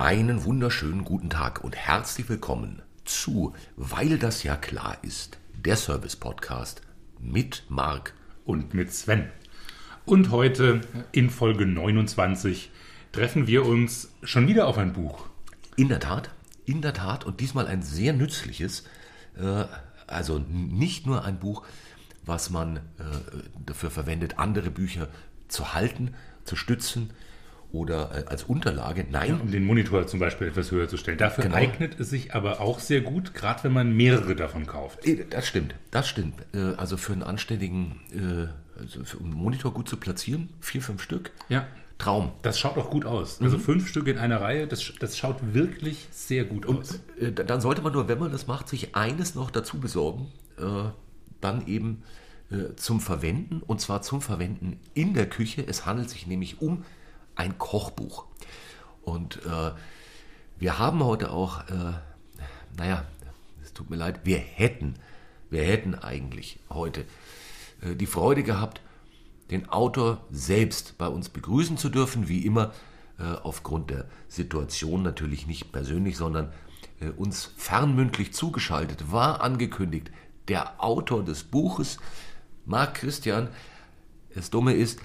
Einen wunderschönen guten Tag und herzlich willkommen zu Weil das ja klar ist, der Service-Podcast mit Marc und mit Sven. Und heute in Folge 29 treffen wir uns schon wieder auf ein Buch. In der Tat, in der Tat und diesmal ein sehr nützliches, äh, also nicht nur ein Buch, was man äh, dafür verwendet, andere Bücher zu halten, zu stützen, oder äh, als Unterlage. Nein. Ja, um den Monitor zum Beispiel etwas höher zu stellen. Dafür genau. eignet es sich aber auch sehr gut, gerade wenn man mehrere davon kauft. Äh, das stimmt, das stimmt. Äh, also für einen anständigen, also für einen Monitor gut zu platzieren, vier, fünf Stück. Ja. Traum. Das schaut auch gut aus. Also mhm. fünf Stück in einer Reihe, das, das schaut wirklich sehr gut Und, aus. dann sollte man nur, wenn man das macht, sich eines noch dazu besorgen, dann eben zum Verwenden und zwar zum Verwenden in der Küche. Es handelt sich nämlich um ein Kochbuch. Und äh, wir haben heute auch, äh, naja, es tut mir leid, wir hätten, wir hätten eigentlich heute äh, die Freude gehabt, den Autor selbst bei uns begrüßen zu dürfen, wie immer äh, aufgrund der Situation natürlich nicht persönlich, sondern äh, uns fernmündlich zugeschaltet, war angekündigt, der Autor des Buches, Marc Christian. Das Dumme ist,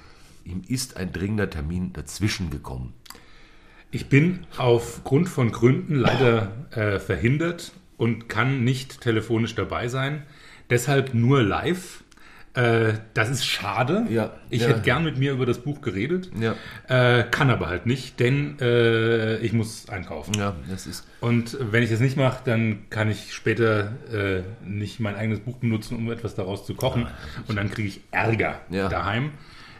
ihm ist ein dringender Termin dazwischen gekommen. Ich bin aufgrund von Gründen leider äh, verhindert und kann nicht telefonisch dabei sein. Deshalb nur live. Äh, das ist schade. Ja, ich ja. hätte gern mit mir über das Buch geredet. Ja. Äh, kann aber halt nicht, denn äh, ich muss einkaufen. Ja, das ist. Und wenn ich das nicht mache, dann kann ich später äh, nicht mein eigenes Buch benutzen, um etwas daraus zu kochen. Und dann kriege ich Ärger daheim.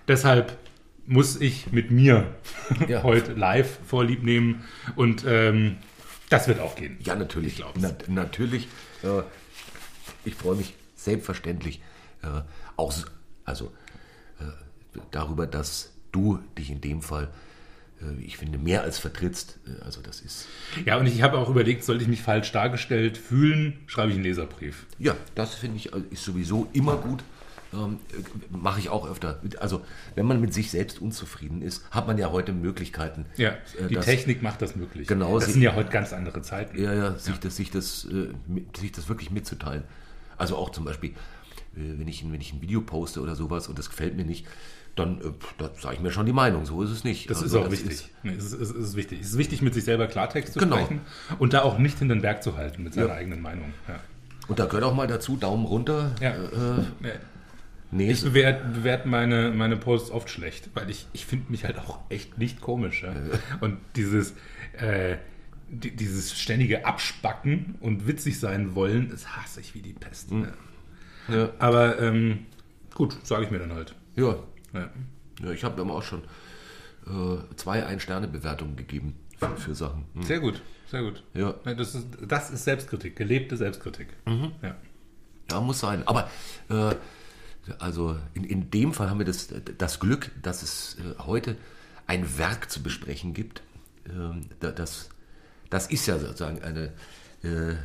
Deshalb muss ich mit mir ja. heute live Vorlieb nehmen und ähm, das wird auch gehen. Ja, natürlich. Na, natürlich. Äh, ich freue mich selbstverständlich äh, auch also, äh, darüber, dass du dich in dem Fall äh, ich finde, mehr als vertrittst. Äh, also das ist. Ja, und ich habe auch überlegt, sollte ich mich falsch dargestellt fühlen, schreibe ich einen Leserbrief. Ja, das finde ich äh, ist sowieso immer gut ähm, mache ich auch öfter. Also wenn man mit sich selbst unzufrieden ist, hat man ja heute Möglichkeiten. Ja, äh, die das, Technik macht das möglich. Genau. Das sind ja heute ganz andere Zeiten. Ja, ja, sich, ja. Das, sich, das, äh, sich das wirklich mitzuteilen. Also auch zum Beispiel, äh, wenn, ich, wenn ich ein Video poste oder sowas und das gefällt mir nicht, dann äh, da sage ich mir schon die Meinung, so ist es nicht. Das also, ist auch das wichtig. Ist, nee, es, ist, es, ist, wichtig. Es ist wichtig, mit sich selber Klartext zu genau. sprechen und da auch nicht in den Berg zu halten mit seiner ja. eigenen Meinung. Ja. Und da gehört auch mal dazu, Daumen runter. Ja. Äh, Nee, ich bewerte, bewerte meine, meine Posts oft schlecht, weil ich, ich finde mich halt auch echt nicht komisch. Ja? Und dieses, äh, die, dieses ständige Abspacken und witzig sein wollen, das hasse ich wie die Pest. Mhm. Ja. Aber ähm, gut, sage ich mir dann halt. Ja. ja. ja ich habe mir auch schon äh, zwei Ein-Sterne-Bewertungen gegeben für, für Sachen. Mhm. Sehr gut, sehr gut. Ja. Das, ist, das ist Selbstkritik, gelebte Selbstkritik. Mhm. Ja. ja, muss sein. Aber äh, also in, in dem Fall haben wir das, das Glück, dass es äh, heute ein Werk zu besprechen gibt. Ähm, das, das ist ja sozusagen eine äh,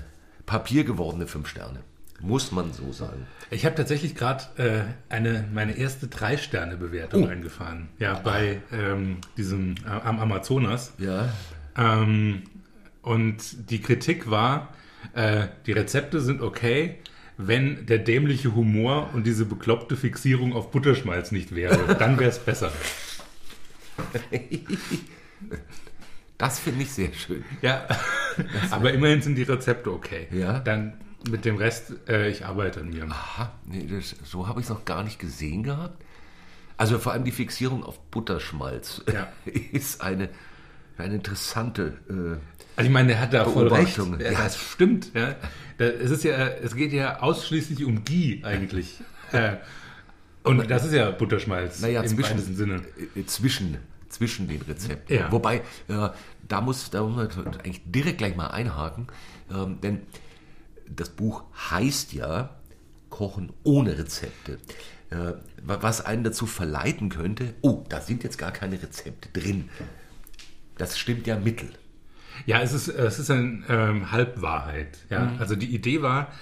papiergewordene Fünf Sterne. Muss man so sagen. Ich habe tatsächlich gerade äh, eine meine erste drei Sterne Bewertung oh. eingefahren. Ja, bei ähm, diesem äh, am Amazonas. Ja. Ähm, und die Kritik war, äh, die Rezepte sind okay, wenn der dämliche Humor und diese bekloppte Fixierung auf Butterschmalz nicht wäre. Dann wäre es besser. Das finde ich sehr schön. Ja, aber immerhin sind die Rezepte okay. Ja. Dann mit dem Rest, äh, ich arbeite an mir. Aha, nee, das, so habe ich es noch gar nicht gesehen gehabt. Also vor allem die Fixierung auf Butterschmalz ja. ist eine, eine interessante. Äh, also ich meine, der hat da voll recht. Ja, das stimmt. Ja. Es, ist ja, es geht ja ausschließlich um Ghee eigentlich. Und das ist ja Butterschmalz naja, im zwischen, weitesten Sinne. Äh, zwischen, zwischen den Rezepten. Ja. Wobei, äh, da, muss, da muss man eigentlich direkt gleich mal einhaken, ähm, denn das Buch heißt ja Kochen ohne Rezepte. Äh, was einen dazu verleiten könnte, oh, da sind jetzt gar keine Rezepte drin. Das stimmt ja mittel. Ja, es ist, es ist eine ähm, Halbwahrheit. Ja? Mhm. Also die Idee war,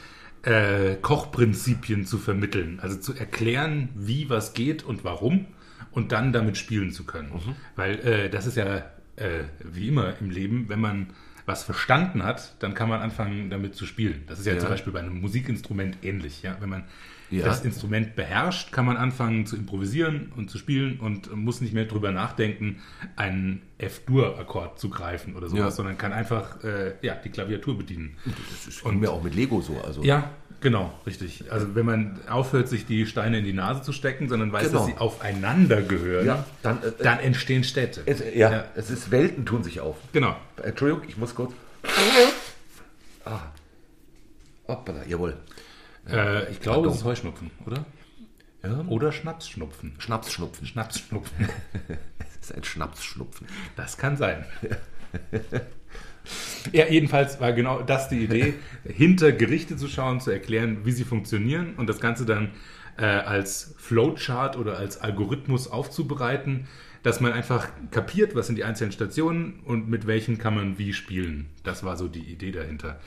äh, Kochprinzipien zu vermitteln, also zu erklären, wie was geht und warum und dann damit spielen zu können. Mhm. Weil äh, das ist ja äh, wie immer im Leben, wenn man was verstanden hat, dann kann man anfangen, damit zu spielen. Das ist ja, Ja. zum Beispiel bei einem Musikinstrument ähnlich. Ja? Wenn man Ja. das Instrument beherrscht, kann man anfangen zu improvisieren und zu spielen und muss nicht mehr drüber nachdenken, einen F-Dur-Akkord zu greifen oder sowas, Ja. sondern kann einfach äh, ja, die Klaviatur bedienen. Das und mir auch mit Lego so. Also Ja, genau, richtig. Also wenn man aufhört, sich die Steine in die Nase zu stecken, sondern weiß, Genau. dass sie aufeinander gehören, Ja, dann, äh, dann entstehen Städte. es, ja, Ja. es ist Welten tun sich auf. Genau. Entschuldigung, ich muss kurz. Ah. Hoppala, jawohl. Äh, ich glaube, es ist Heuschnupfen, oder? Ja. Oder Schnapsschnupfen. Schnapsschnupfen. Schnapsschnupfen. Es ist ein Schnapsschnupfen. Das kann sein. Ja, jedenfalls war genau das die Idee, hinter Gerichte zu schauen, zu erklären, wie sie funktionieren und das Ganze dann äh, als Flowchart oder als Algorithmus aufzubereiten, dass man einfach kapiert, was sind die einzelnen Stationen und mit welchen kann man wie spielen. Das war so die Idee dahinter.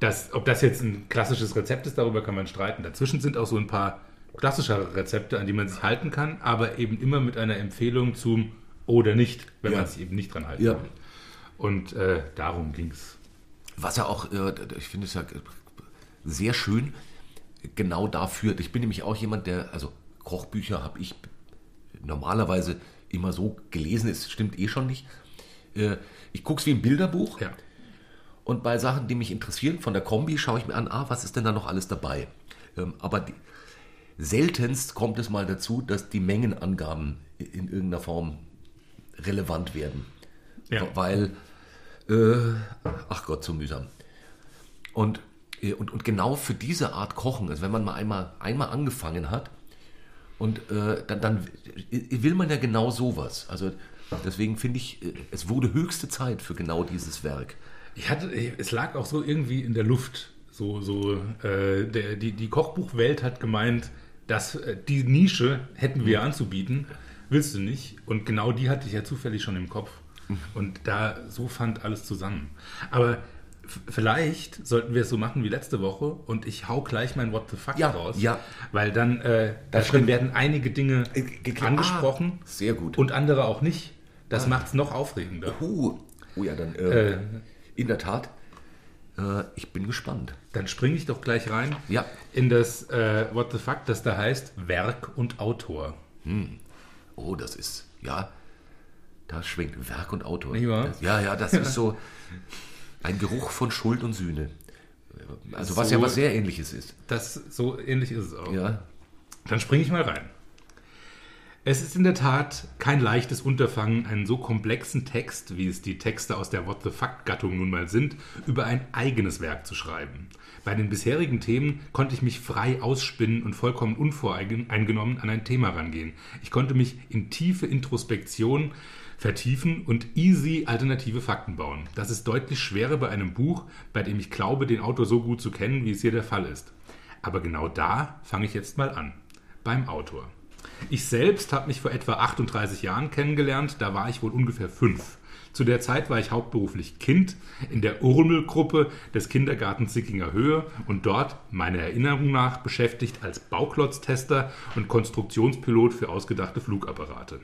Das, ob das jetzt ein klassisches Rezept ist, darüber kann man streiten. Dazwischen sind auch so ein paar klassischere Rezepte, an die man sich halten kann, aber eben immer mit einer Empfehlung zum oder nicht, wenn Ja. man sich eben nicht dran halten Ja. will. Und äh, darum ging's. Was ja auch, äh, ich finde es ja sehr schön, genau dafür. Ich bin nämlich auch jemand, der, also Kochbücher habe ich normalerweise immer so gelesen, es stimmt eh schon nicht. Äh, Ich gucke es wie ein Bilderbuch Ja. Und bei Sachen, die mich interessieren, von der Kombi, schaue ich mir an, ah, was ist denn da noch alles dabei? Ähm, Aber die, seltenst kommt es mal dazu, dass die Mengenangaben in irgendeiner Form relevant werden. Ja. Weil, äh, ach Gott, so mühsam. Und, äh, und, und genau für diese Art Kochen, also wenn man mal einmal, einmal angefangen hat, und äh, dann, dann will man ja genau sowas. Also deswegen finde ich, äh, es wurde höchste Zeit für genau dieses Werk. Ich hatte, es lag auch so irgendwie in der Luft. So, so, äh, der, die, die Kochbuchwelt hat gemeint, dass äh, die Nische hätten wir anzubieten, willst du nicht. Und genau die hatte ich ja zufällig schon im Kopf. Und da, so fand alles zusammen. Aber vielleicht sollten wir es so machen wie letzte Woche und ich hau gleich mein What the Fuck Ja, raus. ja. Weil dann, äh, Das da drin werden einige Dinge Äh, angesprochen Ah, sehr gut. und andere auch nicht. Das macht es noch aufregender. Uh, oh ja, dann äh, Äh, in der Tat, äh, ich bin gespannt. Dann springe ich doch gleich rein Ja. in das äh, What the Fuck, das da heißt Werk und Autor. Oh, das ist, ja, da schwingt Werk und Autor. Das, ja, ja, das ist so ein Geruch von Schuld und Sühne. Also was So- ja was sehr ähnliches ist. Das so ähnlich ist es auch. Ja, Dann springe ich mal rein. Es ist in der Tat kein leichtes Unterfangen, einen so komplexen Text, wie es die Texte aus der What the Fuck-Gattung nun mal sind, über ein eigenes Werk zu schreiben. Bei den bisherigen Themen konnte ich mich frei ausspinnen und vollkommen unvoreingenommen an ein Thema rangehen. Ich konnte mich in tiefe Introspektion vertiefen und easy alternative Fakten bauen. Das ist deutlich schwerer bei einem Buch, bei dem ich glaube, den Autor so gut zu kennen, wie es hier der Fall ist. Aber genau da fange ich jetzt mal an. Beim Autor. Ich selbst habe mich vor etwa 38 Jahren kennengelernt, da war ich wohl ungefähr fünf. Zu der Zeit war ich hauptberuflich Kind in der Urmelgruppe des Kindergartens Sickinger Höhe und dort, meiner Erinnerung nach, beschäftigt als Bauklotztester und Konstruktionspilot für ausgedachte Flugapparate.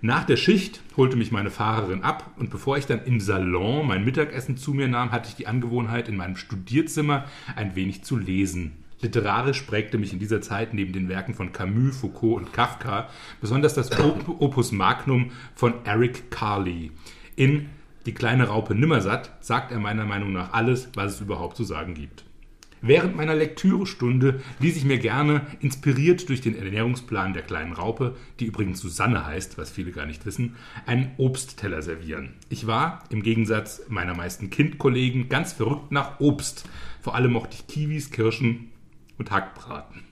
Nach der Schicht holte mich meine Fahrerin ab und bevor ich dann im Salon mein Mittagessen zu mir nahm, hatte ich die Angewohnheit, in meinem Studierzimmer ein wenig zu lesen. Literarisch prägte mich in dieser Zeit neben den Werken von Camus, Foucault und Kafka besonders das Op Opus Magnum von Eric Carley. In Die kleine Raupe Nimmersatt sagt er meiner Meinung nach alles, was es überhaupt zu sagen gibt. Während meiner Lektürestunde ließ ich mir gerne, inspiriert durch den Ernährungsplan der kleinen Raupe, die übrigens Susanne heißt, was viele gar nicht wissen, einen Obstteller servieren. Ich war, im Gegensatz meiner meisten Kindkollegen, ganz verrückt nach Obst. Vor allem mochte ich Kiwis, Kirschen und Hackbraten.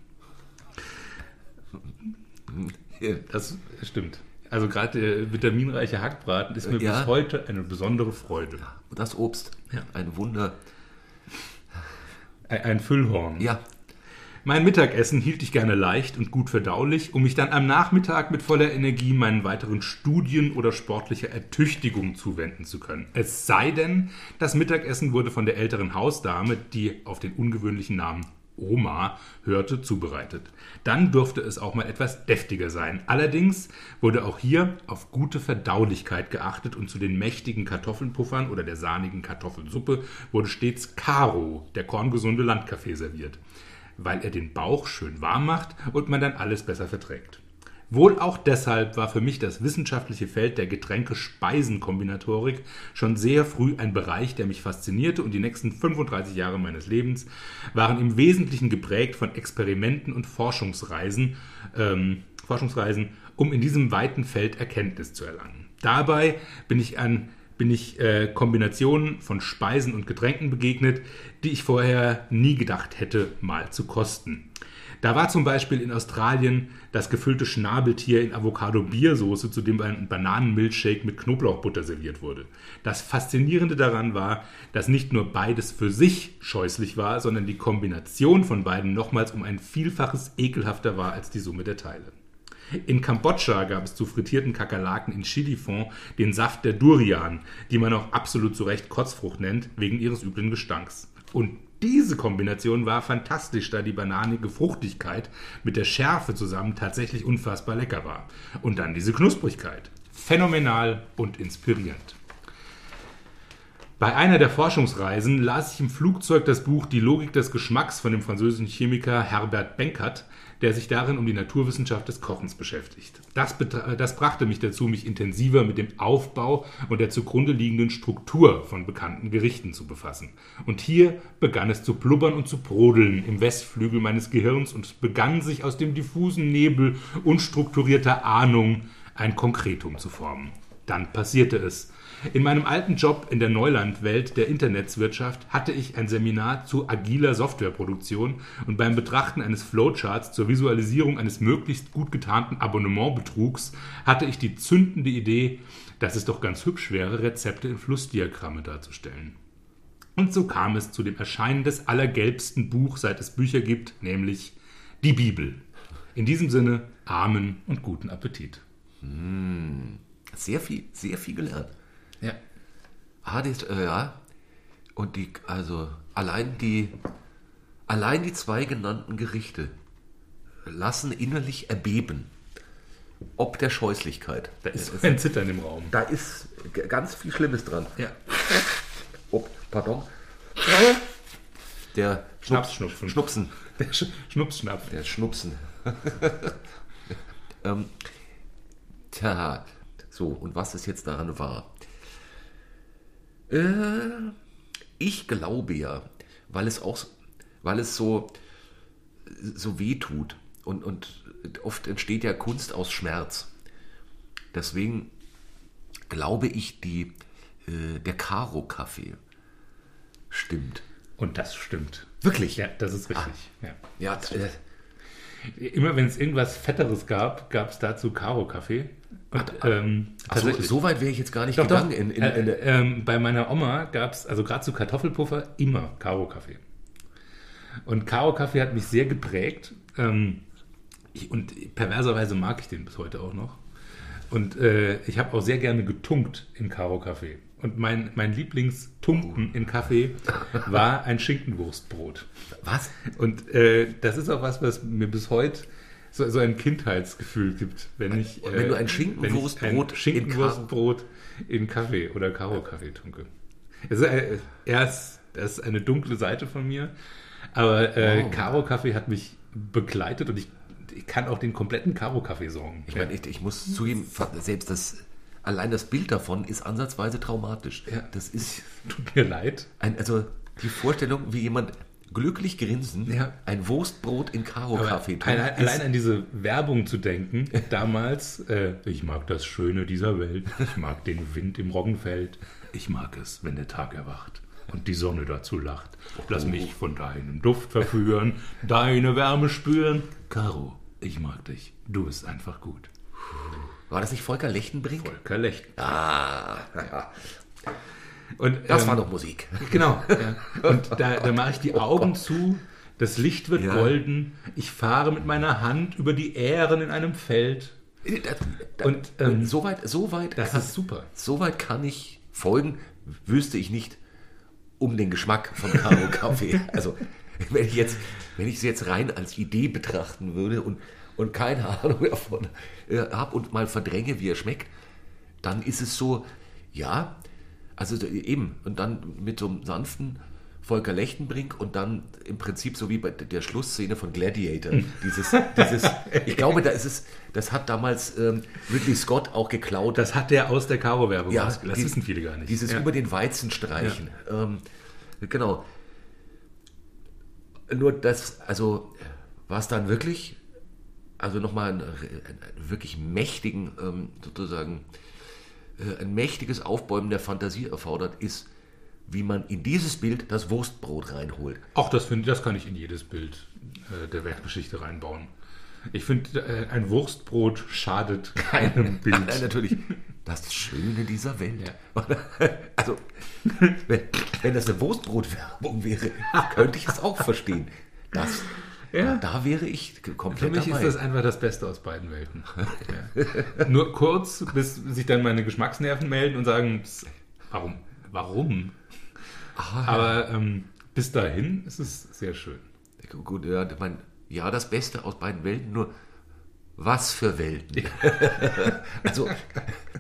Das stimmt. Also gerade der vitaminreiche Hackbraten ist mir Ja. bis heute eine besondere Freude. das Obst, Ja. ein Wunder. Ein ein Füllhorn. Ja, Mein Mittagessen hielt ich gerne leicht und gut verdaulich, um mich dann am Nachmittag mit voller Energie meinen weiteren Studien oder sportlicher Ertüchtigung zuwenden zu können. Es sei denn, das Mittagessen wurde von der älteren Hausdame, die auf den ungewöhnlichen Namen Oma hörte, zubereitet. Dann durfte es auch mal etwas deftiger sein. Allerdings wurde auch hier auf gute Verdaulichkeit geachtet und zu den mächtigen Kartoffelpuffern oder der sahnigen Kartoffelsuppe wurde stets Karo, der korngesunde Landkaffee, serviert, weil er den Bauch schön warm macht und man dann alles besser verträgt. Wohl auch deshalb war für mich das wissenschaftliche Feld der Getränke-Speisen-Kombinatorik schon sehr früh ein Bereich, der mich faszinierte und die nächsten 35 Jahre meines Lebens waren im Wesentlichen geprägt von Experimenten und Forschungsreisen, ähm, Forschungsreisen, um in diesem weiten Feld Erkenntnis zu erlangen. Dabei bin ich an bin ich äh, Kombinationen von Speisen und Getränken begegnet, die ich vorher nie gedacht hätte, mal zu kosten. Da war zum Beispiel in Australien das gefüllte Schnabeltier in Avocado-Biersoße, zu dem ein Bananenmilchshake mit Knoblauchbutter serviert wurde. Das Faszinierende daran war, dass nicht nur beides für sich scheußlich war, sondern die Kombination von beiden nochmals um ein Vielfaches ekelhafter war als die Summe der Teile. In Kambodscha gab es zu frittierten Kakerlaken in Chilifond den Saft der Durian, die man auch absolut zu Recht Kotzfrucht nennt, wegen ihres üblen Gestanks. Und diese Kombination war fantastisch, da die bananige Fruchtigkeit mit der Schärfe zusammen tatsächlich unfassbar lecker war. Und dann diese Knusprigkeit. Phänomenal und inspirierend. Bei einer der Forschungsreisen las ich im Flugzeug das Buch Die Logik des Geschmacks von dem französischen Chemiker Herbert Benkert, der sich darin um die Naturwissenschaft des Kochens beschäftigt. Das, das, brachte mich dazu, mich intensiver mit dem Aufbau und der zugrunde liegenden Struktur von bekannten Gerichten zu befassen. Und hier begann es zu blubbern und zu brodeln im Westflügel meines Gehirns und begann sich aus dem diffusen Nebel unstrukturierter Ahnung ein Konkretum zu formen. Dann passierte es. In meinem alten Job in der Neulandwelt der Internetswirtschaft hatte ich ein Seminar zu agiler Softwareproduktion und beim Betrachten eines Flowcharts zur Visualisierung eines möglichst gut getarnten Abonnementbetrugs hatte ich die zündende Idee, dass es doch ganz hübsch wäre, Rezepte in Flussdiagramme darzustellen. Und so kam es zu dem Erscheinen des allergelbsten Buch, seit es Bücher gibt, nämlich die Bibel. In diesem Sinne, Amen und guten Appetit. Hm, sehr viel, sehr viel gelernt. Das, äh, ja. Und die, also allein die, allein die zwei genannten Gerichte lassen innerlich erbeben. Ob der Scheußlichkeit. Da ist es, ein Zittern im Raum. Da ist ganz viel Schlimmes dran. Ja. Ob, pardon. Der Schnapsschnupfen. Schnupsen. Der Sch Schnupsschnapf. Der Schnupsen. ähm, tja, so, und was ist jetzt daran wahr? Äh, ich glaube ja, weil es auch, weil es so, so weh tut und, und oft entsteht ja Kunst aus Schmerz. Deswegen glaube ich, die, äh, der Karo-Kaffee stimmt. Und das stimmt. Wirklich? Ja, das ist richtig. Ah. Ja, ja äh, Immer wenn es irgendwas Fetteres gab, gab es dazu Karo-Kaffee. Und, ähm, also so weit wäre ich jetzt gar nicht doch, gegangen. Doch. In, in, in äh, ähm, bei meiner Oma gab es, also gerade zu Kartoffelpuffer, immer Karo-Kaffee. Und Karo-Kaffee hat mich sehr geprägt. Ähm, ich, und perverserweise mag ich den bis heute auch noch. Und äh, ich habe auch sehr gerne getunkt in Karo-Kaffee. Und mein, mein Lieblingstunken in Kaffee war ein Schinkenwurstbrot. Was? Und äh, das ist auch was, was mir bis heute so, so ein Kindheitsgefühl gibt, wenn ich äh, wenn du ein Schinkenwurstbrot, ein Schinkenwurstbrot in, Kaffee oder Karo-Kaffee tunke. Also, äh, erst, das ist eine dunkle Seite von mir, aber äh, wow. Karo-Kaffee hat mich begleitet und ich, ich kann auch den kompletten Karo-Kaffee sorgen. Ich meine, ich, ich muss zugeben, selbst das allein das Bild davon ist ansatzweise traumatisch. Ja, das ist, tut mir leid. Ein, also die Vorstellung, wie jemand glücklich grinsen, ja. ein Wurstbrot in Karo-Kaffee. Allein, allein an diese Werbung zu denken, damals, äh, ich mag das Schöne dieser Welt, ich mag den Wind im Roggenfeld, ich mag es, wenn der Tag erwacht und die Sonne dazu lacht. Lass oh. mich von deinem Duft verführen, deine Wärme spüren. Caro, ich mag dich, du bist einfach gut. War das nicht Volker Lechtenbrink? Volker Lechtenbrink. Ah, ja. Und, das ähm, war doch Musik. Genau. Ja. Und da, da mache ich die Augen zu, das Licht wird ja. golden, ich fahre mit meiner Hand über die Ähren in einem Feld. Das, das, und ähm, soweit, soweit, das kann, ist super. Soweit kann ich folgen, wüsste ich nicht um den Geschmack von Karo Kaffee. Also wenn ich jetzt, wenn ich es jetzt rein als Idee betrachten würde und, und keine Ahnung davon äh, habe und mal verdränge, wie er schmeckt, dann ist es so, ja, also eben, und dann mit so einem sanften Volker Lechtenbrink und dann im Prinzip so wie bei der Schlussszene von Gladiator. Dieses, dieses, ich glaube, da ist es, das hat damals ähm, Ridley Scott auch geklaut. Das hat der aus der Caro-Werbung Ja, Das die- wissen viele gar nicht. Dieses ja. über den Weizen streichen. Ähm, genau. Nur das, also war es dann wirklich, also nochmal einen, einen wirklich mächtigen, ähm, sozusagen, äh, ein mächtiges Aufbäumen der Fantasie erfordert, ist, wie man in dieses Bild das Wurstbrot reinholt. Auch das, finde das kann ich in jedes Bild äh, der Weltgeschichte reinbauen. Ich finde, äh, ein Wurstbrot schadet keinem Bild. Nein, natürlich. Das Schöne dieser Welt. Also, wenn, wenn das eine Wurstbrotwerbung wäre, könnte ich es auch verstehen. Das, Ja. Da wäre ich Für komplett mich dabei. ist das einfach das Beste aus beiden Welten. Ja. Nur kurz, bis sich dann meine Geschmacksnerven melden und sagen, "Psst, warum? Warum? Aber ähm, bis dahin ist es sehr schön. Gut, ja, ich ja, das Beste aus beiden Welten, nur was für Welten? also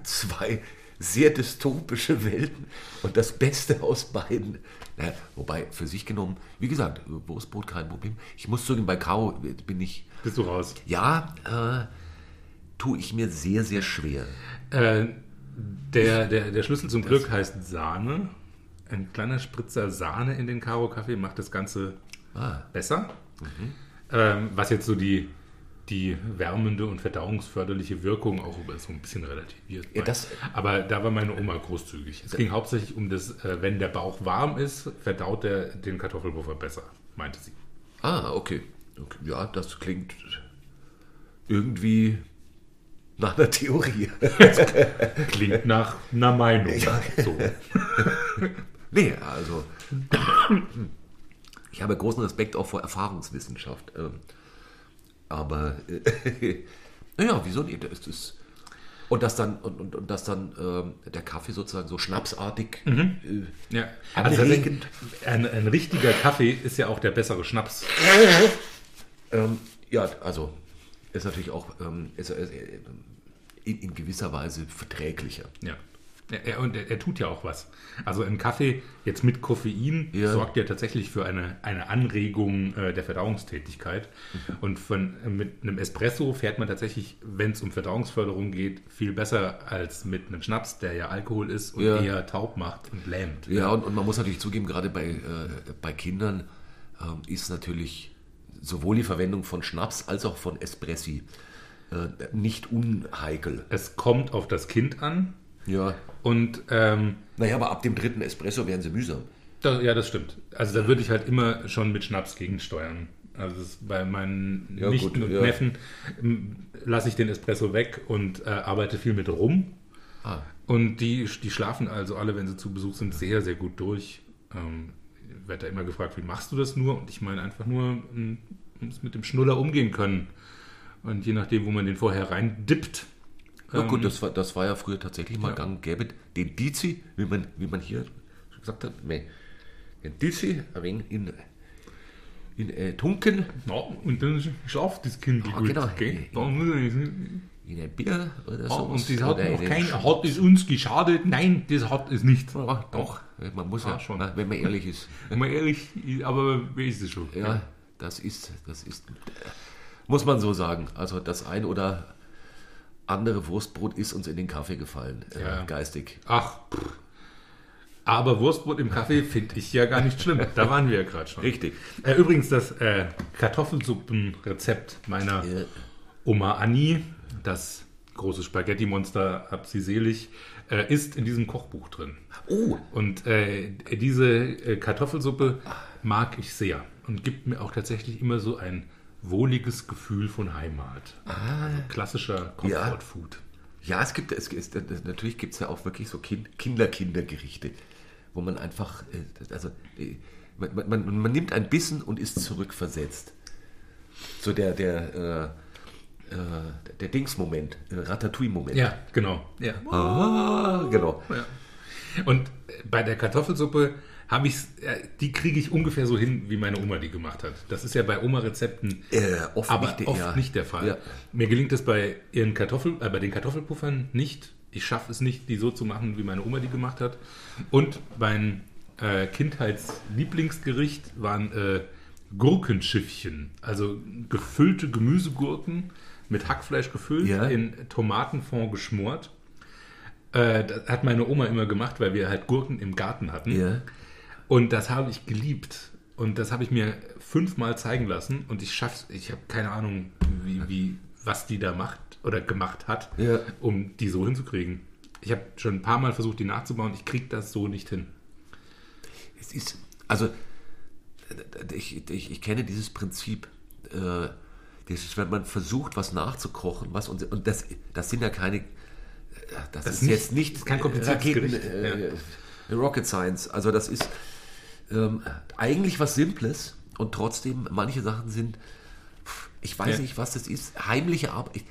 zwei sehr dystopische Welten und das Beste aus beiden. Naja, wobei, für sich genommen, wie gesagt, Wurstbrot kein Problem. Ich muss zugeben, bei Kau bin ich, Bist du raus? ja, äh, tue ich mir sehr, sehr schwer. Äh, der, der, der Schlüssel zum Glück heißt Sahne. Ein kleiner Spritzer Sahne in den Karo-Kaffee macht das Ganze Ah. besser. Ähm, was jetzt so die, die wärmende und verdauungsförderliche Wirkung auch so ein bisschen relativiert. Ja, Aber da war meine Oma großzügig. Es ging hauptsächlich um das, äh, wenn der Bauch warm ist, verdaut er den Kartoffelpuffer besser, meinte sie. Ah, okay. okay. Ja, das klingt irgendwie nach einer Theorie. Klingt nach einer Meinung. So. Nee, also. Ich habe großen Respekt auch vor Erfahrungswissenschaft. Aber äh, naja, wieso nicht? Das ist, und dass dann, und, und, und dass dann ähm, der Kaffee sozusagen so schnapsartig. Äh, Ja. Also Anregend. ein, ein richtiger Kaffee ist ja auch der bessere Schnaps. ähm, ja, also ist natürlich auch ähm, ist, äh, in, in gewisser Weise verträglicher. Ja. Er, er, und er, er tut ja auch was. Also ein Kaffee jetzt mit Koffein Ja. sorgt ja tatsächlich für eine, eine Anregung äh, der Verdauungstätigkeit. Und von, äh, mit einem Espresso fährt man tatsächlich, wenn es um Verdauungsförderung geht, viel besser als mit einem Schnaps, der ja Alkohol ist und Ja. eher taub macht und lähmt. Ja, und, und man muss natürlich zugeben, gerade bei, äh, bei Kindern ähm, ist natürlich sowohl die Verwendung von Schnaps als auch von Espressi äh, nicht unheikel. Es kommt auf das Kind an Ja. und ähm, Naja, aber ab dem dritten Espresso werden sie mühsam. Da, ja, das stimmt. Also da würde ich halt immer schon mit Schnaps gegensteuern. Also bei meinen Ja, Nichten gut, und ja. Neffen lasse ich den Espresso weg und äh, arbeite viel mit Rum. Ah. Und die, die schlafen also alle, wenn sie zu Besuch sind, sehr, sehr gut durch. Ähm, werde da immer gefragt, wie machst du das nur? Und ich meine einfach nur, muss mit dem Schnuller umgehen können. Und je nachdem, wo man den vorher reindippt, Ja, ähm, gut, das war, das war ja früher tatsächlich mal gang und gäbe. Den Dizi, wie man, wie man hier gesagt hat, nee, den Dizi ein wenig in, in äh, Tunken, ja, und dann schlaft das Kind Ah, gut. genau. gell? Da muss er nicht- in ein Bier oder Ja, so. und das hat noch in kein, hat es uns geschadet? Nein, das hat es nicht. Ja, doch, man muss ja, Ah, schon. na, wenn man ehrlich ist. Mal ehrlich, aber wer ist es schon? Ja, das ist, das ist, muss man so sagen. Also das ein oder andere Wurstbrot ist uns in den Kaffee gefallen, Ja. äh, geistig. Ach, pff. aber Wurstbrot im Kaffee finde ich ja gar nicht schlimm. Da waren wir ja gerade schon. Richtig. Äh, übrigens, das äh, Kartoffelsuppenrezept meiner Ja. Oma Anni, das große Spaghetti-Monster, hab sie selig, äh, ist in diesem Kochbuch drin. Oh, Und äh, diese äh, Kartoffelsuppe mag ich sehr und gibt mir auch tatsächlich immer so ein wohliges Gefühl von Heimat. Also klassischer Ja. Comfort Food. ja, es gibt, es ist, natürlich gibt es ja auch wirklich so kind, Kinder-Kindergerichte, wo man einfach, äh, also äh, man, man, man nimmt ein Bissen und ist zurückversetzt. So der, der, äh, äh, der Dings-Moment, äh, Ratatouille-Moment. Ja, genau. Ja. Ah, genau. Ja. Und äh, bei der Kartoffelsuppe habe ich, die kriege ich ungefähr so hin, wie meine Oma die gemacht hat. Das ist ja bei Oma-Rezepten Äh, oft aber nicht der- oft ja. nicht der Fall. Ja. Mir gelingt es bei ihren Kartoffel, äh, bei den Kartoffelpuffern nicht. Ich schaffe es nicht, die so zu machen, wie meine Oma die gemacht hat. Und mein äh, Kindheitslieblingsgericht waren äh, Gurkenschiffchen, also gefüllte Gemüsegurken mit Hackfleisch gefüllt, Ja. in Tomatenfond geschmort. Äh, das hat meine Oma immer gemacht, weil wir halt Gurken im Garten hatten. Ja. Und das habe ich geliebt. Und das habe ich mir fünfmal zeigen lassen. Und ich schaff's, ich habe keine Ahnung, wie, wie, was die da macht oder gemacht hat, Ja. um die so hinzukriegen. Ich habe schon ein paar Mal versucht, die nachzubauen. Ich kriege das so nicht hin. Es ist, also, ich, ich, ich kenne dieses Prinzip, äh, das ist, wenn man versucht, was nachzukochen, was und, und das, das sind ja keine, das, Das ist ist jetzt nicht- nicht kein kompliziertes Raketen, äh, Rocket Science, also das ist ähm, eigentlich was Simples und trotzdem manche Sachen sind, ich weiß Ja. nicht, was das ist, heimliche Arbeit. Ich,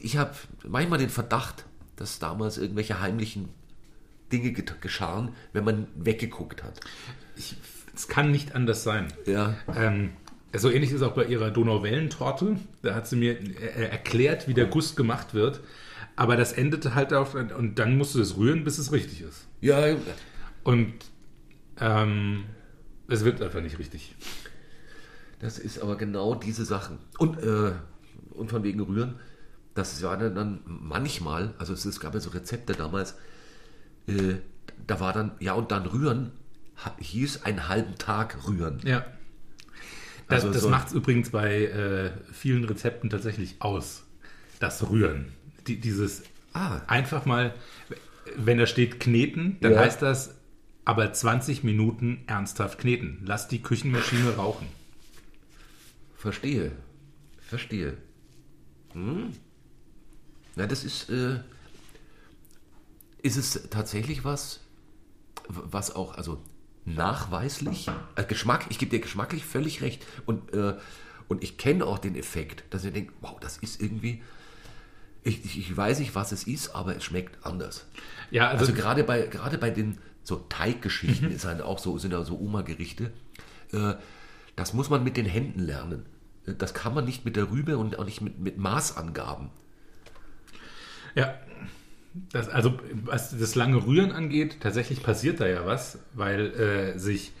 ich habe manchmal den Verdacht, dass damals irgendwelche heimlichen Dinge geschahen, wenn man weggeguckt hat. Es kann nicht anders sein. Ja. Ähm, so ähnlich ist auch bei ihrer Donauwellentorte. Da hat sie mir äh, erklärt, wie der Guss gemacht wird. Aber das endete halt auf, und dann musst du es rühren, bis es richtig ist. Ja, Und ähm, es wird einfach nicht richtig. das ist aber genau diese Sachen. Und, äh, und von wegen Rühren, das war dann, dann manchmal, also es, es gab ja so Rezepte damals, äh, da war dann, ja und dann rühren, hieß einen halben Tag rühren. Ja. Das, Also das so- macht es übrigens bei äh, vielen Rezepten tatsächlich aus. Das Rühren. Die, dieses Ah. einfach mal, wenn da steht kneten, dann Ja. heißt das aber 20 Minuten ernsthaft kneten. Lass die Küchenmaschine rauchen. Verstehe. Verstehe. Hm. Na, das ist, äh, ist es tatsächlich was, was auch, also nachweislich, äh, Geschmack, ich gebe dir geschmacklich völlig recht. Und, äh, und ich kenne auch den Effekt, dass ich denke, wow, das ist irgendwie, ich, ich, ich weiß nicht, was es ist, aber es schmeckt anders. Ja, also, Also gerade bei, gerade bei den so Teiggeschichten ist halt auch so, sind ja so Oma-Gerichte. Äh, das muss man mit den Händen lernen. Das kann man nicht mit der Rübe und auch nicht mit, mit Maßangaben. ja. Das, also, was das lange Rühren angeht, tatsächlich passiert da ja was, weil äh, sich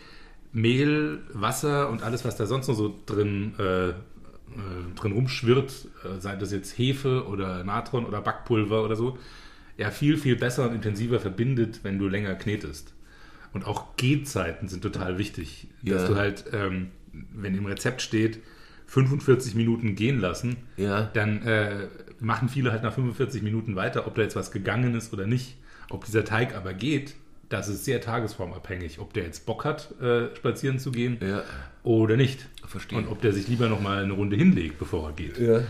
Mehl, Wasser und alles, was da sonst noch so drin, äh, äh, drin rumschwirrt, äh, sei das jetzt Hefe oder Natron oder Backpulver oder so, ja viel, viel besser und intensiver verbindet, wenn du länger knetest. Und auch Gehzeiten sind total wichtig, dass Ja. du halt, ähm, wenn im Rezept steht, 45 Minuten gehen lassen, Ja. dann äh, machen viele halt nach 45 Minuten weiter, ob da jetzt was gegangen ist oder nicht. Ob dieser Teig aber geht, das ist sehr tagesformabhängig. Ob der jetzt Bock hat, äh, spazieren zu gehen Ja. oder nicht. Verstehe. Und ob der sich lieber nochmal eine Runde hinlegt, bevor er geht. Ja.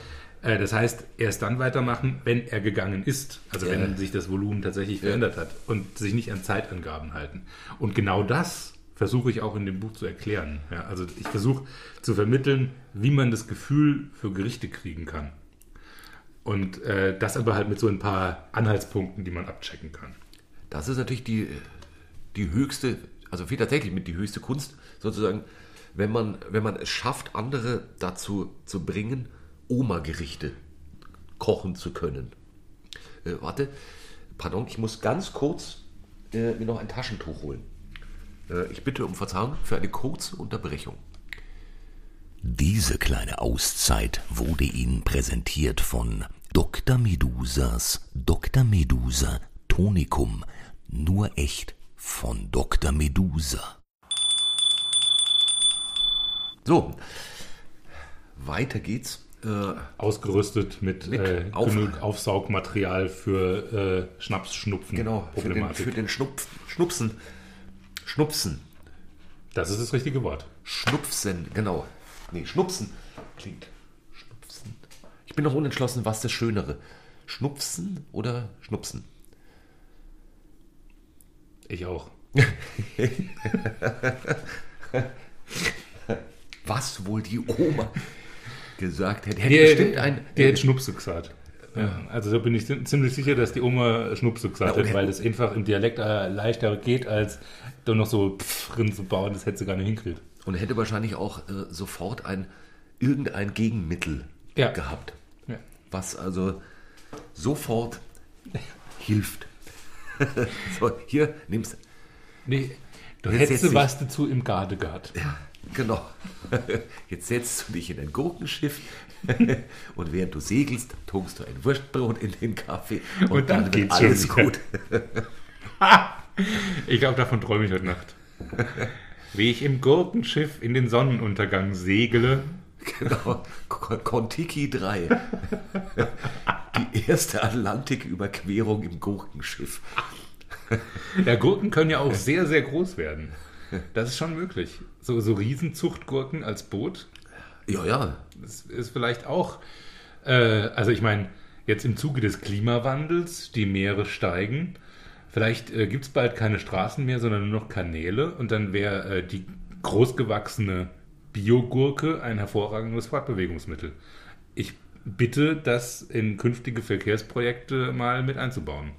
Äh, das heißt, erst dann weitermachen, wenn er gegangen ist. Also Ja. wenn sich das Volumen tatsächlich verändert hat und sich nicht an Zeitangaben halten. Und genau das versuche ich auch in dem Buch zu erklären. Ja, also ich versuche zu vermitteln, wie man das Gefühl für Gerichte kriegen kann. Und äh, das aber halt mit so ein paar Anhaltspunkten, die man abchecken kann. Das ist natürlich die, die höchste, also viel tatsächlich mit die höchste Kunst, sozusagen, wenn man, wenn man es schafft, andere dazu zu bringen, Oma-Gerichte kochen zu können. Äh, warte, pardon, ich muss ganz kurz äh, mir noch ein Taschentuch holen. Äh, ich bitte um Verzeihung für eine kurze Unterbrechung. Diese kleine Auszeit wurde Ihnen präsentiert von Dr. Medusas Dr. Medusa Tonikum. Nur echt von Dr. Medusa. So, weiter geht's. Äh, Ausgerüstet mit, Mit äh, Auf- genug Aufsaugmaterial für äh, Schnaps-Schnupfen. genau, für den, für den Schnupf, Schnupsen. Schnupsen. Das ist das richtige Wort. Schnupfen, genau. Nee, Schnupsen klingt. Schnupsen. Ich bin noch unentschlossen, was das Schönere. Schnupsen oder Schnupsen? Ich auch. Was wohl die Oma gesagt hätte. Hätte Der, bestimmt ein. der hätte Schnupse gesagt. Ja, also da bin ich ziemlich sicher, dass die Oma Schnupse gesagt Ja, hat, weil das einfach im Dialekt äh, leichter geht, als da noch so drin zu bauen. Das hätte sie gar nicht hinkriegt. Und hätte wahrscheinlich auch äh, sofort ein irgendein Gegenmittel Ja. gehabt, Ja. was also sofort hilft. so, hier, nimmst Nee, du hättest was dazu im Garde gehabt. Genau. Jetzt setzt du dich in ein Gurkenschiff und während du segelst, tunkst du ein Wurstbrot in den Kaffee und, Und dann dann, schon alles gut. Ich glaube, davon träume ich heute Nacht. Wie ich im Gurkenschiff in den Sonnenuntergang segle. Genau. Kon- Kontiki 3. Die erste Atlantiküberquerung im Gurkenschiff. Ja, Gurken können ja auch sehr, sehr groß werden. Das ist schon möglich. So, so Riesenzuchtgurken als Boot Ja, ja. das ist vielleicht auch, äh, also ich meine, jetzt im Zuge des Klimawandels, die Meere steigen, vielleicht äh, gibt es bald keine Straßen mehr, sondern nur noch Kanäle und dann wäre äh, die großgewachsene Biogurke ein hervorragendes Fortbewegungsmittel. Ich bitte, das in künftige Verkehrsprojekte mal mit einzubauen.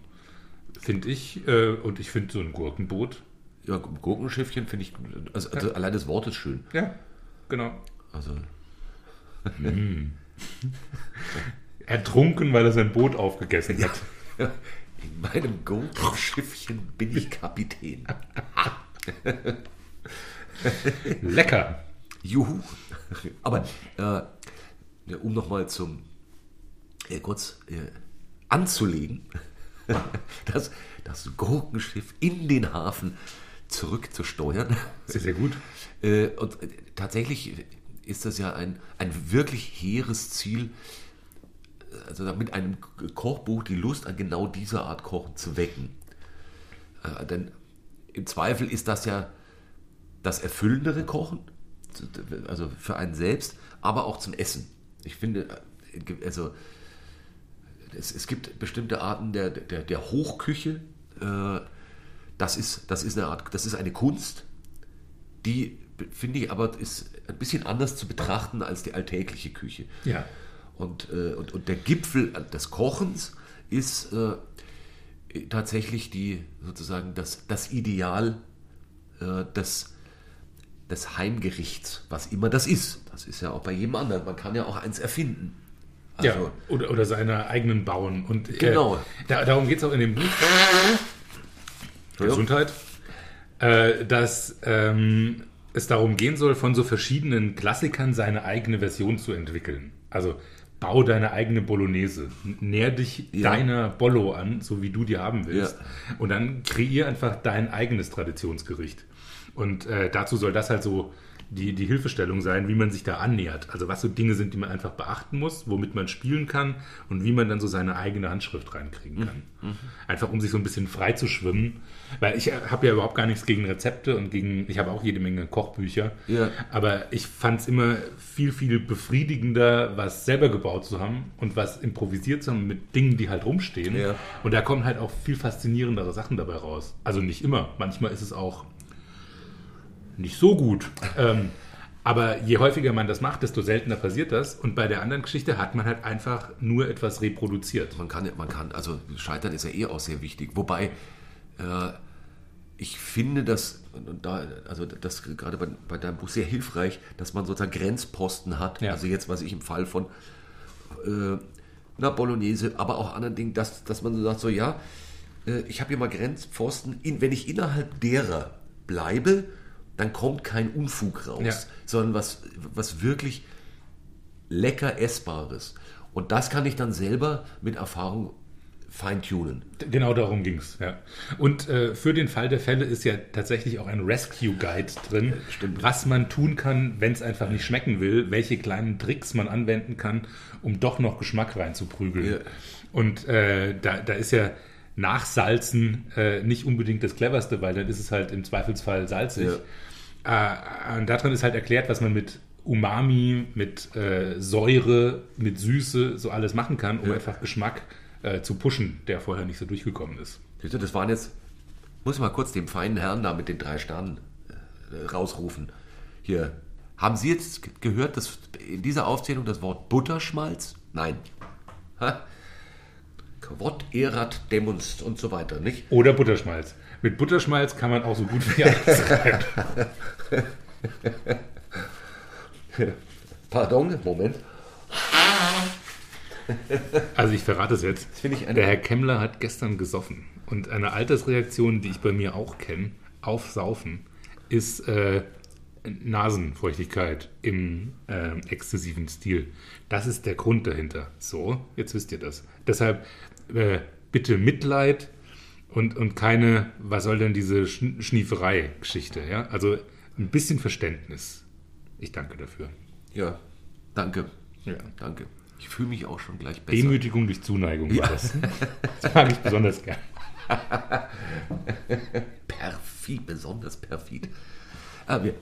Finde ich, äh, und ich finde so ein Gurkenboot, Ja, Gurkenschiffchen finde ich, also, also allein das Wort ist schön. ja, genau. Also, Ertrunken, weil er sein Boot aufgegessen hat. in meinem Gurkenschiffchen bin ich Kapitän. Lecker. Juhu. Aber äh, ja, um nochmal zum äh, kurz äh, anzulegen, das, das Gurkenschiff in den Hafen zurückzusteuern. Sehr, sehr gut. Äh, und tatsächlich ist das ja ein, ein wirklich hehres Ziel, also mit einem Kochbuch die Lust an genau dieser Art Kochen zu wecken. Äh, denn im Zweifel ist das ja das erfüllendere Kochen, also für einen selbst, aber auch zum Essen. Ich finde, äh, also es, es gibt bestimmte Arten der, der, der Hochküche. Äh, das ist, das ist eine Art, das ist eine Kunst, die finde ich aber ist ein bisschen anders zu betrachten als die alltägliche Küche. Ja. Und, äh, und, und der Gipfel des Kochens ist äh, tatsächlich die sozusagen das, das Ideal äh, des, des Heimgerichts, was immer das ist. Das ist ja auch bei jedem anderen. Man kann ja auch eins erfinden. Also, ja, oder, oder seine eigenen bauen. Und äh, Genau. da, darum geht es auch in dem Buch. Gesundheit. Äh, dass ähm, es darum gehen soll, von so verschiedenen Klassikern seine eigene Version zu entwickeln. Also bau deine eigene Bolognese. Näher dich Ja. deiner Bollo an, so wie du die haben willst. Und dann kreier einfach dein eigenes Traditionsgericht. Und äh, dazu soll das halt so die, die Hilfestellung sein, wie man sich da annähert. Also was so Dinge sind, die man einfach beachten muss, womit man spielen kann und wie man dann so seine eigene Handschrift reinkriegen kann. Einfach um sich so ein bisschen frei zu schwimmen. Weil ich habe ja überhaupt gar nichts gegen Rezepte und gegen, ich habe auch jede Menge Kochbücher. Ja. Aber ich fand es immer viel, viel befriedigender, was selber gebaut zu haben und was improvisiert zu haben mit Dingen, die halt rumstehen. Ja. Und da kommen halt auch viel faszinierendere Sachen dabei raus. Also nicht immer. Manchmal ist es auch nicht so gut. Ähm, aber je häufiger man das macht, desto seltener passiert das. Und bei der anderen Geschichte hat man halt einfach nur etwas reproduziert. man kann, man kann, also Scheitern ist ja eh auch sehr wichtig. Wobei äh, ich finde, dass, da, also das gerade bei, bei deinem Buch sehr hilfreich, dass man sozusagen Grenzposten hat. Ja. Also jetzt, was ich im Fall von äh, einer Bolognese, aber auch anderen Dingen, dass, dass man so sagt, so ja, äh, ich habe hier mal Grenzpfosten, in, wenn ich innerhalb derer bleibe, dann kommt kein Unfug raus, Ja. sondern was, was wirklich lecker Essbares. Und das kann ich dann selber mit Erfahrung feintunen. Genau darum ging es. Ja. Und äh, für den Fall der Fälle ist ja tatsächlich auch ein Rescue Guide drin, Stimmt. was man tun kann, wenn es einfach nicht schmecken will, welche kleinen Tricks man anwenden kann, um doch noch Geschmack reinzuprügeln. Ja. Und äh, da, da ist ja Nachsalzen äh, nicht unbedingt das cleverste, weil dann ist es halt im Zweifelsfall salzig. Äh, und darin ist halt erklärt, was man mit Umami, mit äh, Säure, mit Süße so alles machen kann, um Ja. einfach Geschmack äh, zu pushen, der vorher nicht so durchgekommen ist. Das waren jetzt, muss ich mal kurz dem feinen Herrn da mit den drei Sternen äh, rausrufen. Hier, haben Sie jetzt gehört, dass in dieser Aufzählung das Wort Butterschmalz? Nein. Ha? Quod erat demonst und so weiter, nicht? Oder Butterschmalz. Mit Butterschmalz kann man auch so gut wie alles rein. Pardon, Moment. Also ich verrate es jetzt. Der Herr Kemmler hat gestern gesoffen. Und eine Altersreaktion, die ich bei mir auch kenne, auf Saufen, ist äh, Nasenfeuchtigkeit im äh, exzessiven Stil. Das ist der Grund dahinter. So, jetzt wisst ihr das. Deshalb äh, bitte Mitleid und, und keine, was soll denn diese Sch Schnieferei-Geschichte. Ja? Also ein bisschen Verständnis. Ich danke dafür. Ja, danke. Ja. Danke. Ich fühle mich auch schon gleich besser. Demütigung durch Zuneigung war Ja. das. Das mag ich besonders gern. Perfid, besonders perfid. Ah, wir,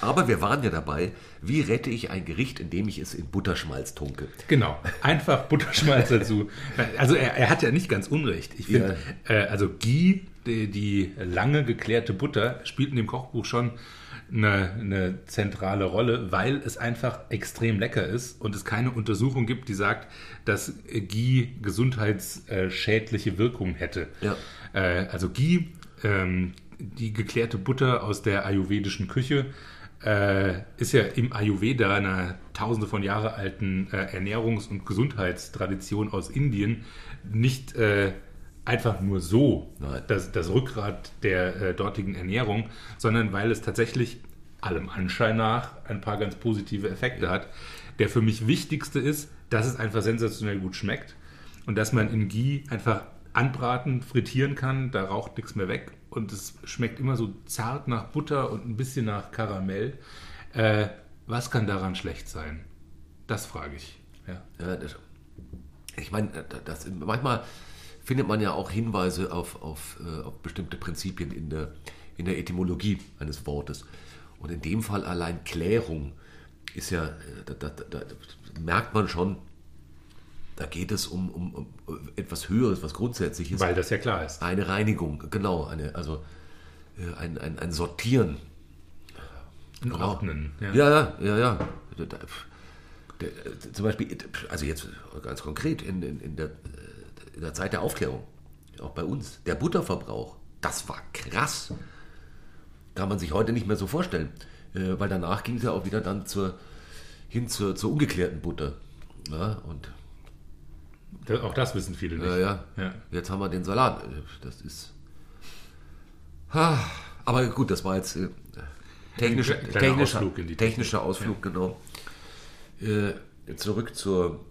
aber wir waren ja dabei, wie rette ich ein Gericht, indem ich es in Butterschmalz tunke. Genau, einfach Butterschmalz dazu. Also er, er hat ja nicht ganz unrecht. Ich finde, äh, also Ghee, die, die lange geklärte Butter, spielt in dem Kochbuch schon eine, eine zentrale Rolle, weil es einfach extrem lecker ist und es keine Untersuchung gibt, die sagt, dass Ghee gesundheitsschädliche Wirkung hätte. Ja. Äh, also Ghee, ähm, die geklärte Butter aus der ayurvedischen Küche, äh, ist ja im Ayurveda, einer tausende von Jahre alten äh, Ernährungs- und Gesundheitstradition aus Indien, nicht äh, einfach nur so das, das Rückgrat der äh, dortigen Ernährung, sondern weil es tatsächlich allem Anschein nach ein paar ganz positive Effekte hat. Der für mich wichtigste ist, dass es einfach sensationell gut schmeckt und dass man in Ghee einfach anbraten, frittieren kann, da raucht nichts mehr weg und es schmeckt immer so zart nach Butter und ein bisschen nach Karamell. Äh, was kann daran schlecht sein? Das frage ich. Ja. Ja, das, ich meine, das, manchmal findet man ja auch Hinweise auf, auf, äh, auf bestimmte Prinzipien in der, in der Etymologie eines Wortes. Und in dem Fall allein Klärung ist ja, äh, da, da, da merkt man schon, da geht es um, um, um etwas Höheres, was Grundsätzliches. Weil das ja klar ist. Eine Reinigung, genau, eine, also äh, ein, ein, ein Sortieren. Ein Genau. Ordnen. Ja. Ja, ja, ja, ja. Da- da- äh, Zum Beispiel, also jetzt ganz konkret, in, in, in, der, in der Zeit der Aufklärung, auch bei uns, der Butterverbrauch, das war krass. Kann man sich heute nicht mehr so vorstellen. Äh, Weil danach ging es ja auch wieder dann zur, hin zur, zur ungeklärten Butter. Ja, und Das- Auch das wissen viele nicht. ja, ja, Ja. jetzt haben wir den Salat. Das ist. Ha, aber gut, das war jetzt äh, kleiner technischer Ausflug in die technischer Ausflug, genau. Äh, zurück zur,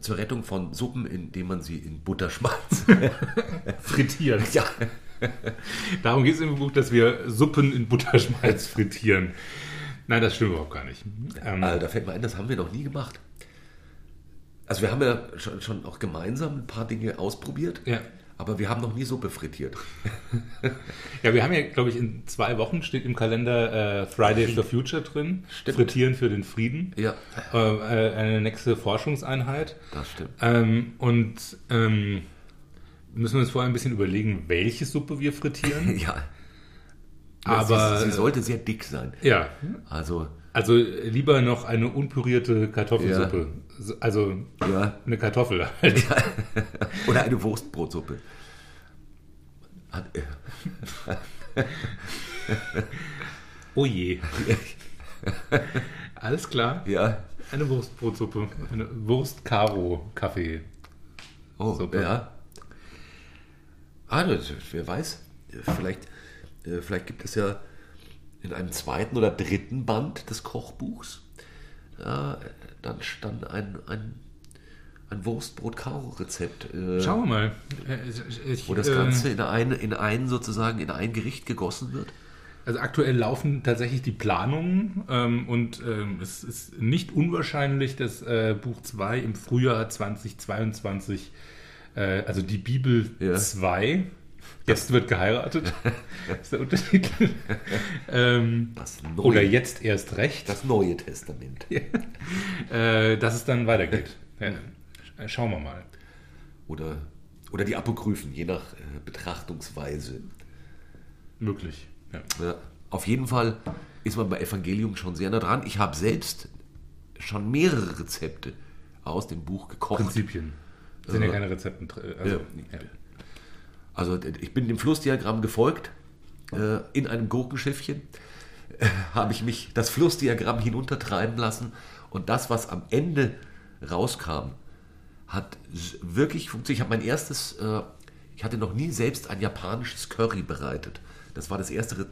zur Rettung von Suppen, indem man sie in Butter schmalzt. Frittieren. ja, Darum geht es im Buch, dass wir Suppen in Butterschmalz frittieren. Nein, das stimmt überhaupt gar nicht. Ähm, also, da fällt mir ein, das haben wir noch nie gemacht. Also wir haben ja schon, schon auch gemeinsam ein paar Dinge ausprobiert, Ja. aber wir haben noch nie Suppe frittiert. ja, wir haben ja, glaube ich, in zwei Wochen steht im Kalender äh, Fridays for Future drin. Stimmt. Frittieren für den Frieden. Ja, Äh, äh, eine nächste Forschungseinheit. das stimmt. Ähm, und ähm, müssen wir uns vorher ein bisschen überlegen, welche Suppe wir frittieren. Ja. Aber- sie, sie sollte sehr dick sein. ja, Also, also lieber noch eine unpürierte Kartoffelsuppe. So- Also ja. eine Kartoffel halt. Oder eine Wurstbrotsuppe. Oh je. Alles klar. ja. Eine Wurstbrotsuppe. Eine Wurst-Karo-Kaffee. Oh, Suppe. ja. Ah, das, wer weiß. Vielleicht, äh, vielleicht gibt es ja in einem zweiten oder dritten Band des Kochbuchs ja, dann stand ein, ein, ein Wurstbrot-Karo-Rezept. Äh, Schauen wir mal. Äh, Ich, Wo das Ganze in ein, in ein sozusagen in ein Gericht gegossen wird. Also aktuell laufen tatsächlich die Planungen ähm, und ähm, es ist nicht unwahrscheinlich, dass äh, Buch 2 im Frühjahr 2022, äh, also die Bibel Ja. 2, jetzt wird geheiratet, ist der Untertitel. ähm, Das neue, oder jetzt erst recht, das Neue Testament. äh, dass es dann weitergeht. Ja. Sch- Schauen wir mal. Oder, oder die Apokryphen, je nach äh, Betrachtungsweise. Möglich. Ja. Auf jeden Fall ist man bei Evangelium schon sehr nah dran. Ich habe selbst schon mehrere Rezepte aus dem Buch gekocht. Prinzipien. Sind ja keine Rezepten. drin, Also, Ja. Also ich bin dem Flussdiagramm gefolgt. Äh, in einem Gurkenschiffchen äh, habe ich mich das Flussdiagramm hinuntertreiben lassen und das, was am Ende rauskam, hat wirklich funktioniert. Ich habe mein erstes, äh, ich hatte noch nie selbst ein japanisches Curry bereitet. Das war das erste Re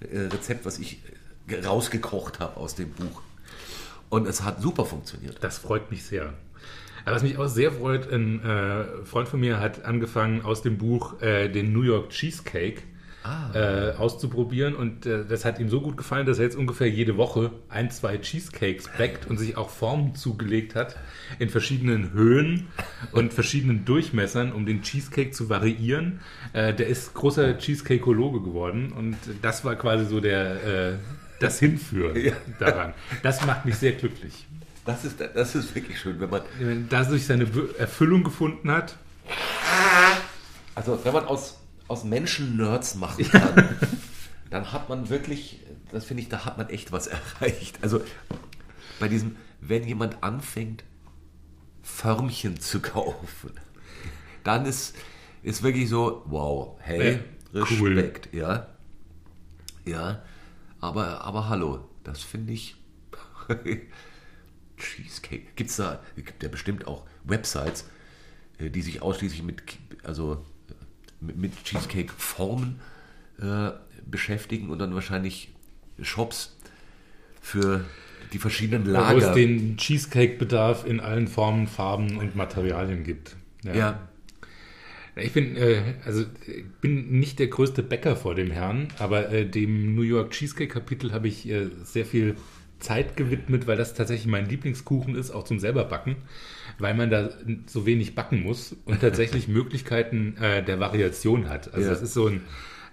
Rezept, was ich rausgekocht habe aus dem Buch. Und es hat super funktioniert. Das freut mich sehr. Aber was mich auch sehr freut, ein äh, Freund von mir hat angefangen aus dem Buch äh, den New York Cheesecake äh, auszuprobieren. Und äh, das hat ihm so gut gefallen, dass er jetzt ungefähr jede Woche ein, zwei Cheesecakes backt und sich auch Formen zugelegt hat in verschiedenen Höhen und verschiedenen Durchmessern, um den Cheesecake zu variieren. Äh, der ist großer Cheesecake-Ologe geworden. Und das war quasi so der äh, das Hinführen daran. Das macht mich sehr glücklich Das ist, das ist wirklich schön, wenn man, wenn dadurch seine Be- Erfüllung gefunden hat. Also, wenn man aus, aus Menschen Nerds machen kann, dann hat man wirklich, das finde ich, da hat man echt was erreicht. Also, bei diesem, wenn jemand anfängt, Förmchen zu kaufen, dann ist, ist wirklich so, wow, hey, Ja, cool. Respekt, ja. Ja, aber, aber hallo, das finde ich. Cheesecake. Gibt es da, gibt ja bestimmt auch Websites, äh, die sich ausschließlich mit, also äh, mit, Cheesecake-Formen äh, beschäftigen und dann wahrscheinlich Shops für die verschiedenen Wo Lager. es den Cheesecake-Bedarf in allen Formen, Farben und Materialien gibt. ja, Ich bin, äh, also bin nicht der größte Bäcker vor dem Herrn, aber äh, dem New York Cheesecake-Kapitel habe ich äh, sehr viel Zeit gewidmet, weil das tatsächlich mein Lieblingskuchen ist, auch zum selber backen, weil man da so wenig backen muss und tatsächlich Möglichkeiten äh, der Variation hat. Also Ja. das ist so ein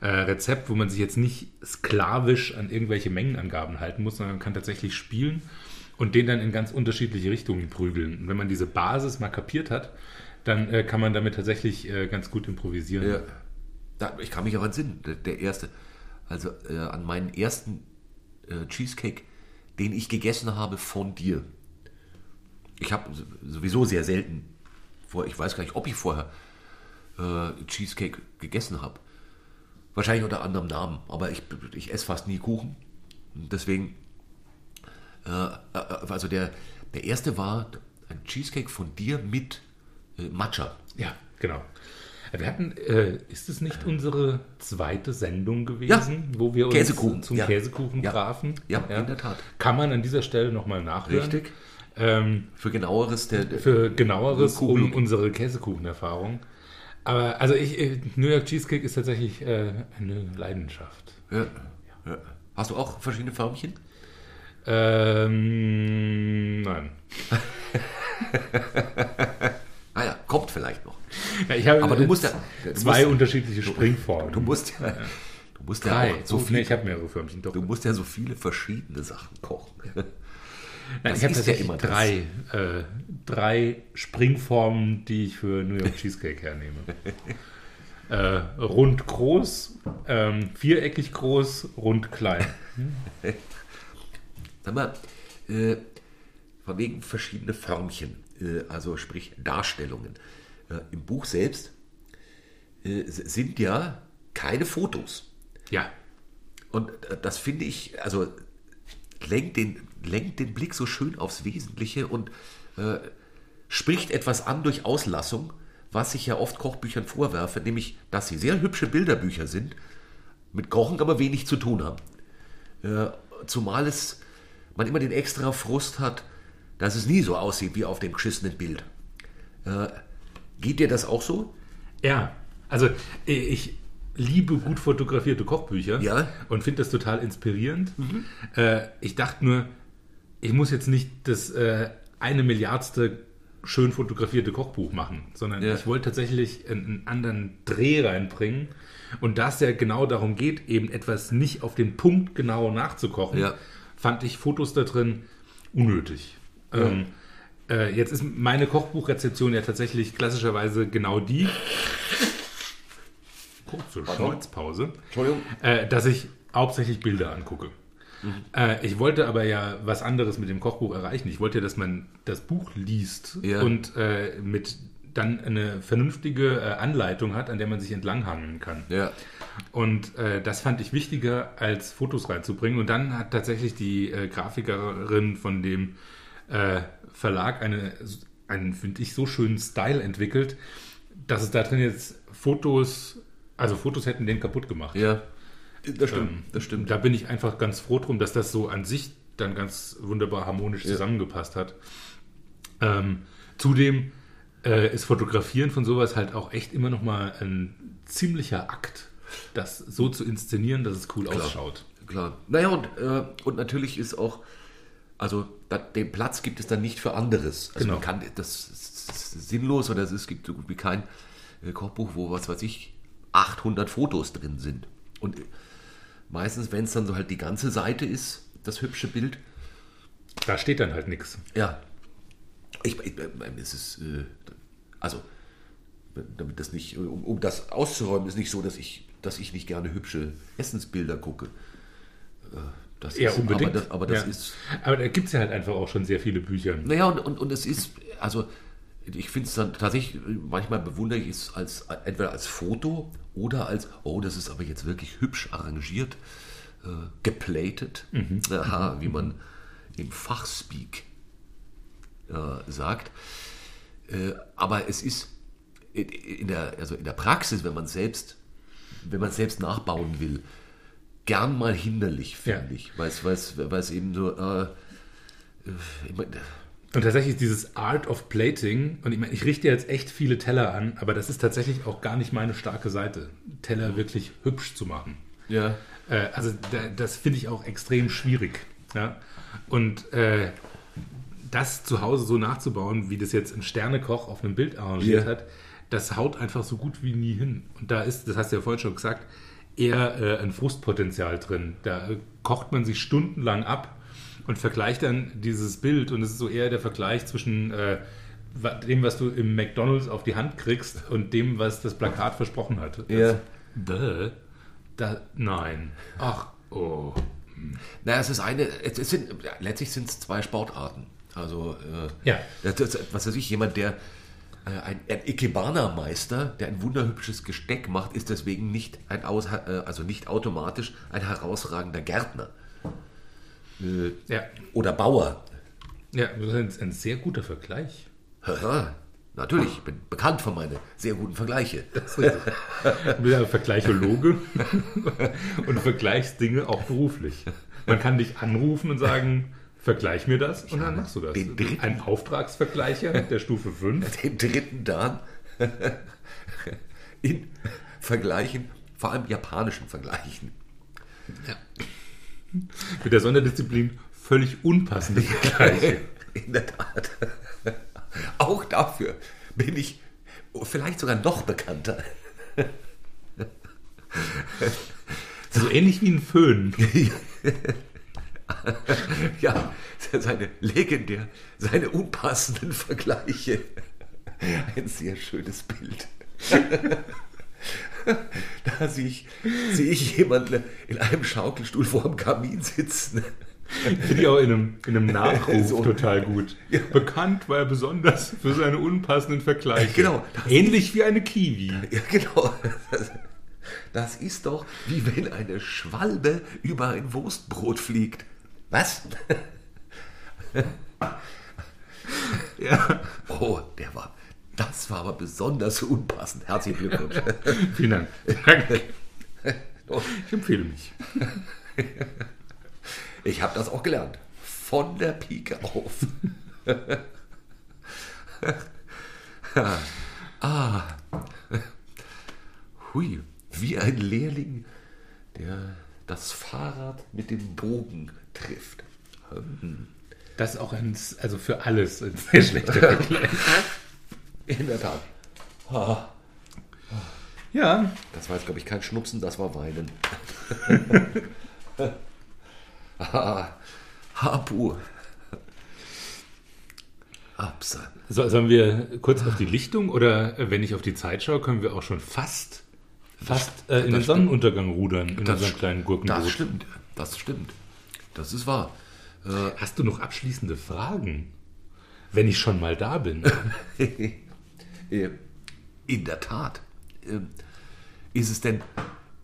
äh, Rezept, wo man sich jetzt nicht sklavisch an irgendwelche Mengenangaben halten muss, sondern man kann tatsächlich spielen und den dann in ganz unterschiedliche Richtungen prügeln. Und wenn man diese Basis mal kapiert hat, dann äh, kann man damit tatsächlich äh, ganz gut improvisieren. Ja. Da, ich kann mich auch entsinnen, der, der erste, also äh, an meinen ersten äh, Cheesecake, den ich gegessen habe von dir. Ich habe sowieso sehr selten vor, ich weiß gar nicht, ob ich vorher äh, Cheesecake gegessen habe. Wahrscheinlich unter anderem Namen, aber ich, ich esse fast nie Kuchen. Deswegen, äh, äh, also der, der erste war ein Cheesecake von dir mit äh, Matcha. Ja, genau. Wir hatten, äh, ist es nicht unsere zweite Sendung gewesen, wo wir uns Käsekuchen, zum ja. Käsekuchen Ja. trafen? Ja, in der Tat. Kann man an dieser Stelle nochmal nachhören. Richtig. Ähm, Für genaueres, der, der für genaueres Kuchen. um unsere Käsekuchenerfahrung. Aber also ich, äh, New York Cheesecake ist tatsächlich äh, eine Leidenschaft. ja, ja. Hast du auch verschiedene Förmchen? Ähm, nein. Ah ja, kommt vielleicht noch. Ja, ich habe Aber du musst ja- du zwei musst- unterschiedliche Springformen. Du musst ja, du musst ja Drei. auch so Oh, viel, nee, ich habe mehrere Förmchen. Doch. du musst ja so viele verschiedene Sachen kochen. Nein, ich habe ja tatsächlich das. drei, äh, drei Springformen, die ich für New York Cheesecake hernehme. äh, rund groß, ähm, viereckig groß, rund klein. Sag mal, äh, von wegen verschiedene Förmchen, äh, also sprich Darstellungen. Äh, Im Buch selbst äh, sind ja keine Fotos. Ja, Und äh, das finde ich, also lenkt den, lenkt den Blick so schön aufs Wesentliche und äh, spricht etwas an durch Auslassung, was ich ja oft Kochbüchern vorwerfe, nämlich, dass sie sehr hübsche Bilderbücher sind, mit Kochen aber wenig zu tun haben. Äh, zumal es man immer den extra Frust hat, dass es nie so aussieht wie auf dem geschissenen Bild. Äh, geht dir das auch so? ja. Also äh, ich liebe gut fotografierte Kochbücher Ja. und finde das total inspirierend. Äh, ich dachte nur, ich muss jetzt nicht das äh, eine Milliardste schön fotografierte Kochbuch machen, sondern Ja. ich wollte tatsächlich einen, einen anderen Dreh reinbringen. Und da es ja genau darum geht, eben etwas nicht auf den Punkt genau nachzukochen, Ja. fand ich Fotos da drin unnötig. Ähm, äh, jetzt ist meine Kochbuchrezeption ja tatsächlich klassischerweise genau die. Kurze Schneuzpause Entschuldigung. äh, dass ich hauptsächlich Bilder angucke. Äh, ich wollte aber ja was anderes mit dem Kochbuch erreichen. Ich wollte, dass man das Buch liest Ja. und äh, mit dann eine vernünftige äh, Anleitung hat, an der man sich entlanghangeln kann. Ja. Und äh, das fand ich wichtiger, als Fotos reinzubringen. Und dann hat tatsächlich die äh, Grafikerin von dem äh, Verlag eine, einen, finde ich, so schönen Style entwickelt, dass es da drin jetzt Fotos, also Fotos hätten den kaputt gemacht. Ja. Das stimmt. Ähm, das stimmt. Da bin ich einfach ganz froh drum, dass das so an sich dann ganz wunderbar harmonisch zusammengepasst hat. Ähm, zudem äh, ist Fotografieren von sowas halt auch echt immer noch mal ein ziemlicher Akt, das so zu inszenieren, dass es cool ausschaut. Klar. Naja, und, äh, und natürlich ist auch, also da, den Platz gibt es dann nicht für anderes. Also Genau. man kann, das ist sinnlos oder es gibt so gut wie kein äh, Kochbuch, wo, was weiß ich, 800 Fotos drin sind. Und äh, meistens, wenn es dann so halt die ganze Seite ist, das hübsche Bild, Da steht dann halt nichts. ja. Ich, ich, ich es ist, äh, also, damit das nicht, um, um das auszuräumen, ist nicht so, dass ich, dass ich nicht gerne hübsche Essensbilder gucke. Das Ja, ist, unbedingt. Aber das, aber das Ja. ist, Aber da gibt es ja halt einfach auch schon sehr viele Bücher. naja, und, und, und es ist, also, ich finde es dann tatsächlich, manchmal bewundere ich es als, entweder als Foto oder als, oh, das ist aber jetzt wirklich hübsch arrangiert, äh, geplatet, Aha, wie man im Fachspeak äh, sagt. Äh, aber es ist in, in, der, also in der Praxis, wenn man selbst, wenn man selbst nachbauen will, gern mal hinderlich, finde Ja. ich. Weil es, eben so, äh, äh, ich mein, Und tatsächlich dieses Art of Plating, und ich meine, ich richte jetzt echt viele Teller an, aber das ist tatsächlich auch gar nicht meine starke Seite, Teller wirklich hübsch zu machen. ja, Äh, also da, das finde ich auch extrem schwierig. Ja? Und äh, das zu Hause so nachzubauen, wie das jetzt ein Sternekoch auf einem Bild arrangiert Ja. hat, das haut einfach so gut wie nie hin. Und da ist, das hast du ja vorhin schon gesagt, eher äh, ein Frustpotenzial drin. Da kocht man sich stundenlang ab und vergleicht dann dieses Bild und es ist so eher der Vergleich zwischen äh, dem, was du im McDonalds auf die Hand kriegst und dem, was das Plakat versprochen hat. Ja. Bäh. Da, nein. Ach, oh. Naja, es ist eine, es es sind, letztlich sind es zwei Sportarten. Also, äh, Ja. das, das, was weiß ich, jemand, der ein, ein Ikebana-Meister, der ein wunderhübsches Gesteck macht, ist deswegen nicht ein aus, äh, also nicht automatisch ein herausragender Gärtner. Äh, Ja, oder Bauer. ja das ist ein, ein sehr guter Vergleich. Haha, Natürlich, ich bin bekannt für meine sehr guten Vergleiche. Du bist ja Vergleichologe und vergleichst Dinge auch beruflich. Man kann dich anrufen und sagen, vergleich mir das und dann machst du das. den dritten- Ein Auftragsvergleicher der Stufe 5. Den dritten Dan in Vergleichen, vor allem japanischen Vergleichen. Mit der Sonderdisziplin völlig unpassende Vergleiche. In der Tat. Auch dafür bin ich vielleicht sogar noch bekannter. So ähnlich wie ein Föhn. Ja, seine legendär, seine unpassenden Vergleiche. Ein sehr schönes Bild. Da sehe ich, sehe ich jemanden in einem Schaukelstuhl vor dem Kamin sitzen. Finde ich auch in einem, in einem Nachruf So. total gut. Ja. Bekannt war er besonders für seine unpassenden Vergleiche. Genau. Ähnlich wie eine Kiwi. Ja, genau. Das, das ist doch wie wenn eine Schwalbe über ein Wurstbrot fliegt. Was? Ja. Oh, der war, das war aber besonders unpassend. Herzlichen Glückwunsch. Vielen Dank. Danke. Ich empfehle mich. Ich habe das auch gelernt. Von der Pike auf. ah. Hui, wie ein Lehrling, der das Fahrrad mit dem Bogen trifft. Das ist auch ein, also für alles ein sehr schlechter Vergleich. In der Tat. Ja, Das war jetzt, glaube ich, kein Schnupsen, das war Weinen. Hapu. Absa. so, sollen wir kurz auf die Lichtung oder wenn ich auf die Zeit schaue, können wir auch schon fast, fast äh, in den. Sonnenuntergang rudern in unserem kleinen Gurkenboot. Das stimmt, das stimmt. Das ist wahr. Hast du noch abschließende Fragen? Wenn ich schon mal da bin. Äh, in der Tat. Äh, ist es denn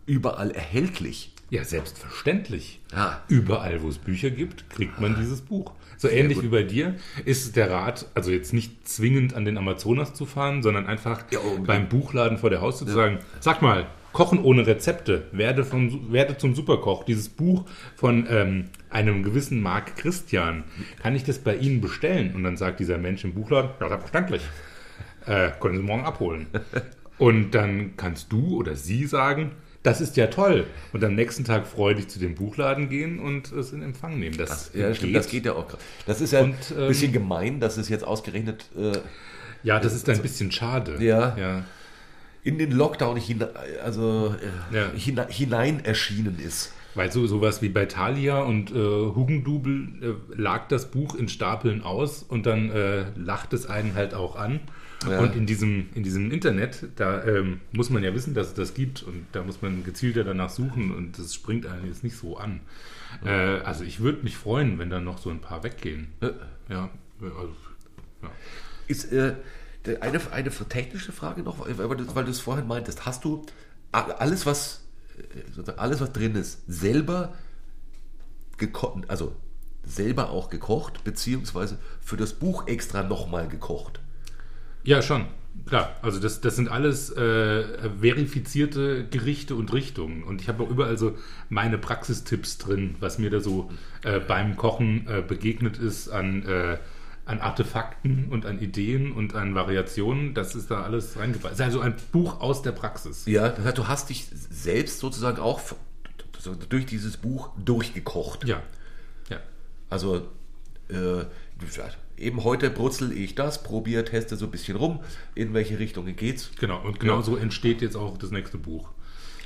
überall erhältlich? Ja, selbstverständlich. Ja. Überall, wo es Bücher gibt, kriegt man dieses Buch. So ähnlich gut. wie bei dir ist der Rat, also jetzt nicht zwingend an den Amazonas zu fahren, sondern einfach Ja, beim Buchladen vor der Haustür zu sagen, sag mal, Kochen ohne Rezepte, werde, vom, werde zum Superkoch. Dieses Buch von ähm, einem gewissen Marc Christian, kann ich das bei Ihnen bestellen? Und dann sagt dieser Mensch im Buchladen, ja, selbstverständlich. Äh, können Sie morgen abholen. Und dann kannst du oder sie sagen, das ist ja toll. Und am nächsten Tag freudig zu dem Buchladen gehen und es in Empfang nehmen. Das, Ja, stimmt, das geht ja auch. Das ist ja Und, ein ähm, bisschen gemein, dass es jetzt ausgerechnet äh, Ja, das ist ein bisschen schade. Ja. ja. in den Lockdown hinein, also, äh, Ja. hinein erschienen ist. Weil so sowas wie bei Thalia und äh, Hugendubel äh, lag das Buch in Stapeln aus und dann äh, lacht es einen halt auch an. Ja. Und in diesem, in diesem Internet, da ähm, muss man ja wissen, dass es das gibt und da muss man gezielter danach suchen und das springt einen jetzt nicht so an. Äh, also ich würde mich freuen, wenn dann noch so ein paar weggehen. Äh, Ja, also, ja. Ist äh, eine, eine technische Frage noch, weil du, weil du es vorhin meintest. Hast du alles, was alles, was drin ist, selber gekocht, also selber auch gekocht, beziehungsweise für das Buch extra nochmal gekocht? Ja, schon. Klar, also das, das sind alles äh, verifizierte Gerichte und Richtungen. Und ich habe auch überall so meine Praxistipps drin, was mir da so äh, beim Kochen äh, begegnet ist an, äh, an Artefakten und an Ideen und an Variationen. Das ist da alles reingebracht. Es ist also ein Buch aus der Praxis. Ja, das heißt, du hast dich selbst sozusagen auch durch dieses Buch durchgekocht. Ja. Ja. Also äh, eben heute brutzel ich das, probiere, teste so ein bisschen rum, in welche Richtungen geht's. Genau. Und genau so entsteht jetzt auch das nächste Buch.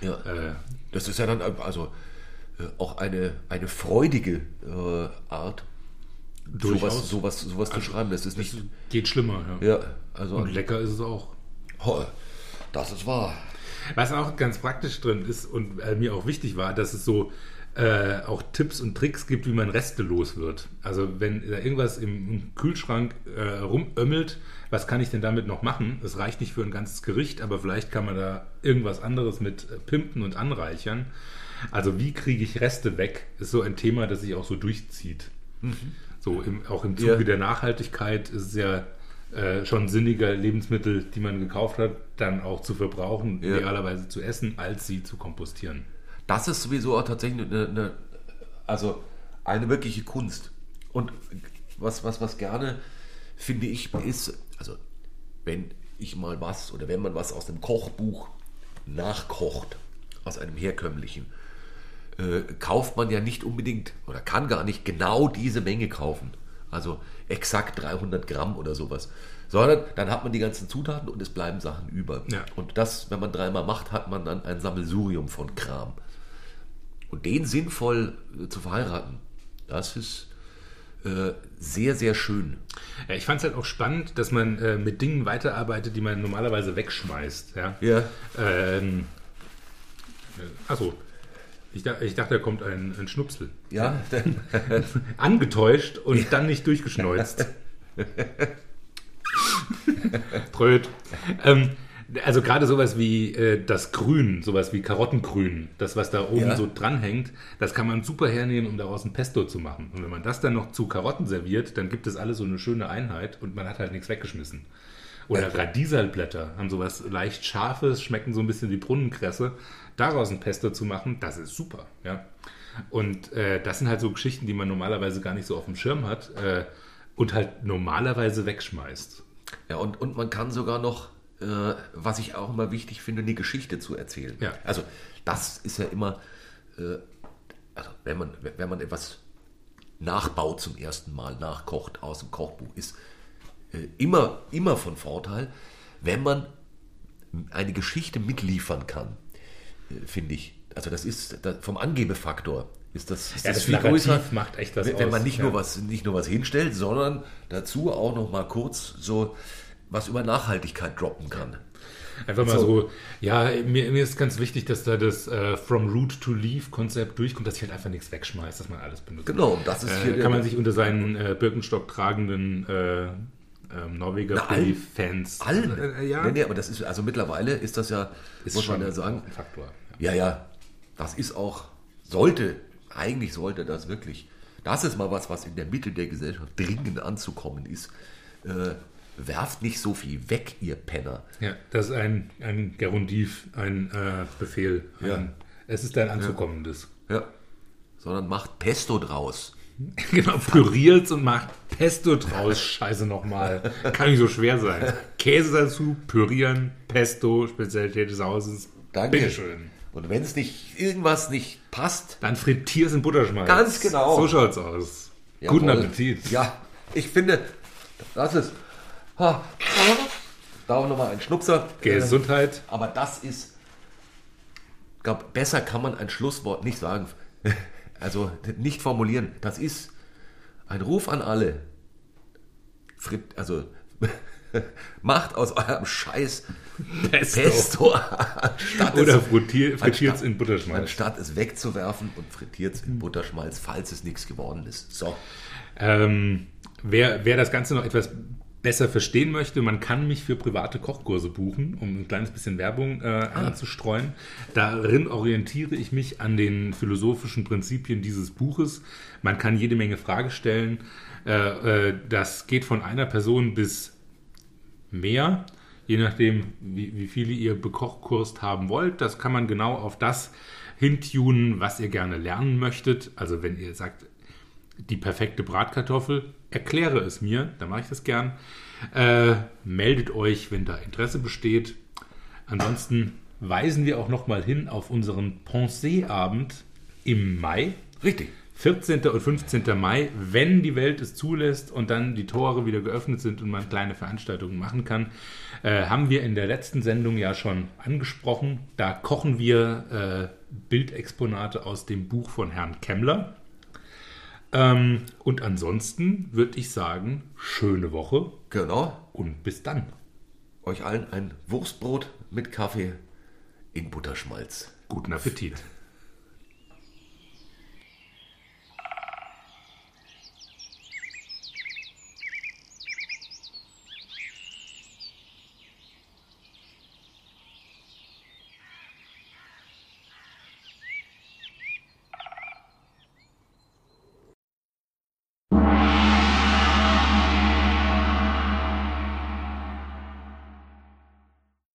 Ja. Äh, Das ist ja dann also äh, auch eine, eine freudige äh, Art, Durchaus. sowas, sowas, sowas zu schreiben. Das ist nicht. geht schlimmer. Ja. Ja, also Und lecker ist es auch. das ist wahr. Was auch ganz praktisch drin ist und äh, mir auch wichtig war, dass es so äh, auch Tipps und Tricks gibt, wie man Reste los wird. Also wenn da irgendwas im, im Kühlschrank äh, rumömmelt, was kann ich denn damit noch machen? Es reicht nicht für ein ganzes Gericht, aber vielleicht kann man da irgendwas anderes mit äh, pimpen und anreichern. Also wie kriege ich Reste weg, ist so ein Thema, das sich auch so durchzieht. So im, auch im Zuge Ja. der Nachhaltigkeit ist es ja äh, schon sinniger, Lebensmittel, die man gekauft hat, dann auch zu verbrauchen, Ja. idealerweise zu essen, als sie zu kompostieren. Das ist sowieso auch tatsächlich eine, eine, also eine wirkliche Kunst. Und was, was, was gerne, finde ich, ist, also wenn ich mal was oder wenn man was aus dem Kochbuch nachkocht, aus einem herkömmlichen, äh, kauft man ja nicht unbedingt oder kann gar nicht genau diese Menge kaufen. Also exakt 300 Gramm oder sowas. Sondern dann hat man die ganzen Zutaten und es bleiben Sachen über. Ja. Und das, wenn man dreimal macht, hat man dann ein Sammelsurium von Kram. Und den sinnvoll äh, zu verheiraten, das ist äh, sehr, sehr schön. Ja, ich fand es halt auch spannend, dass man äh, mit Dingen weiterarbeitet, die man normalerweise wegschmeißt. Ja. Ja. Ähm, achso. Ich, dach- ich dachte, da kommt ein, ein Schnupsel. Ja, Angetäuscht und dann nicht durchgeschneuzt. Tröd. Ähm, also gerade sowas wie äh, das Grün, sowas wie Karottengrün, das, was da oben Ja. so dranhängt, das kann man super hernehmen, um daraus ein Pesto zu machen. Und wenn man das dann noch zu Karotten serviert, dann gibt es alles so eine schöne Einheit und man hat halt nichts weggeschmissen. Oder Radiesalblätter haben sowas leicht Scharfes, schmecken so ein bisschen wie Brunnenkresse. Daraus ein Pesto zu machen, das ist super. Ja? Und äh, das sind halt so Geschichten, die man normalerweise gar nicht so auf dem Schirm hat äh, und halt normalerweise wegschmeißt. ja und, und man kann sogar noch, äh, was ich auch immer wichtig finde, eine Geschichte zu erzählen. Ja. Also das ist ja immer, äh, also wenn man, wenn man etwas nachbaut zum ersten Mal, nachkocht aus dem Kochbuch, ist äh, immer, immer von Vorteil, wenn man eine Geschichte mitliefern kann, finde ich. Also das ist da, vom Angebefaktor ist das, ist Ja, das das viel Narrativ größer, macht echt was wenn, wenn man nicht ja. nur was nicht nur was hinstellt, sondern dazu auch noch mal kurz so was über Nachhaltigkeit droppen kann. Einfach mal So. so, ja, mir, mir ist ganz wichtig, dass da das äh, From Root to Leaf Konzept durchkommt, dass ich halt einfach nichts wegschmeiße, dass man alles benutzt. Genau, das ist Äh, hier der- kann man sich unter seinen äh, Birkenstock tragenden äh, ähm, Norweger Na. Fans. Allen. Äh, ja. Nee, nee, aber das ist, also mittlerweile ist das ja, Ist muss man ja sagen, ein Faktor. Ja, ja, das ist auch, sollte, eigentlich sollte das wirklich, das ist mal was, was in der Mitte der Gesellschaft dringend anzukommen ist. Äh, werft nicht so viel weg, ihr Penner. Ja, das ist ein, ein Gerundiv, ein äh, Befehl. Ein, Ja. Es ist ein anzukommendes. Ja. Sondern macht Pesto draus. Genau, püriert's und macht Pesto draus. Scheiße nochmal. Kann nicht so schwer sein. Käse dazu, pürieren, Pesto, Spezialität des Hauses. Danke. Bitteschön. Und wenn es nicht, irgendwas nicht passt, Dann frittier's in Butterschmalz. Ganz genau. So schaut's aus. Guten Jawohl. Appetit. Ja, ich finde, das ist. Ha, da auch nochmal ein Schnupser. Gesundheit. Äh, aber das ist. Ich glaube, besser kann man ein Schlusswort nicht sagen. Also nicht formulieren. Das ist ein Ruf an alle. Frit, also macht aus eurem Scheiß Pesto. Pesto anstatt Oder es, frittier, frittiert's anstatt- in Butterschmalz. anstatt es wegzuwerfen und frittiert es in Butterschmalz, falls es nichts geworden ist. So. Ähm, wer, wer das Ganze noch etwas besser verstehen möchte, man kann mich für private Kochkurse buchen, um ein kleines bisschen Werbung äh, anzustreuen. Darin orientiere ich mich an den philosophischen Prinzipien dieses Buches. Man kann jede Menge Fragen stellen. Äh, äh, das geht von einer Person bis mehr, je nachdem, wie, wie viele ihr bekochkurst haben wollt. Das kann man genau auf das hintunen, was ihr gerne lernen möchtet. Also wenn ihr sagt, die perfekte Bratkartoffel, erkläre es mir, dann mache ich das gern. Äh, meldet euch, wenn da Interesse besteht. Ansonsten weisen wir auch nochmal hin auf unseren Pensée-Abend im Mai. Richtig. 14. und 15. Mai, wenn die Welt es zulässt und dann die Tore wieder geöffnet sind und man kleine Veranstaltungen machen kann, äh, haben wir in der letzten Sendung ja schon angesprochen. Da kochen wir äh, Bildexponate aus dem Buch von Herrn Kemmler. Ähm, und ansonsten würde ich sagen, schöne Woche Genau. und bis dann. Euch allen ein Wurstbrot mit Kaffee in Butterschmalz. Guten Appetit.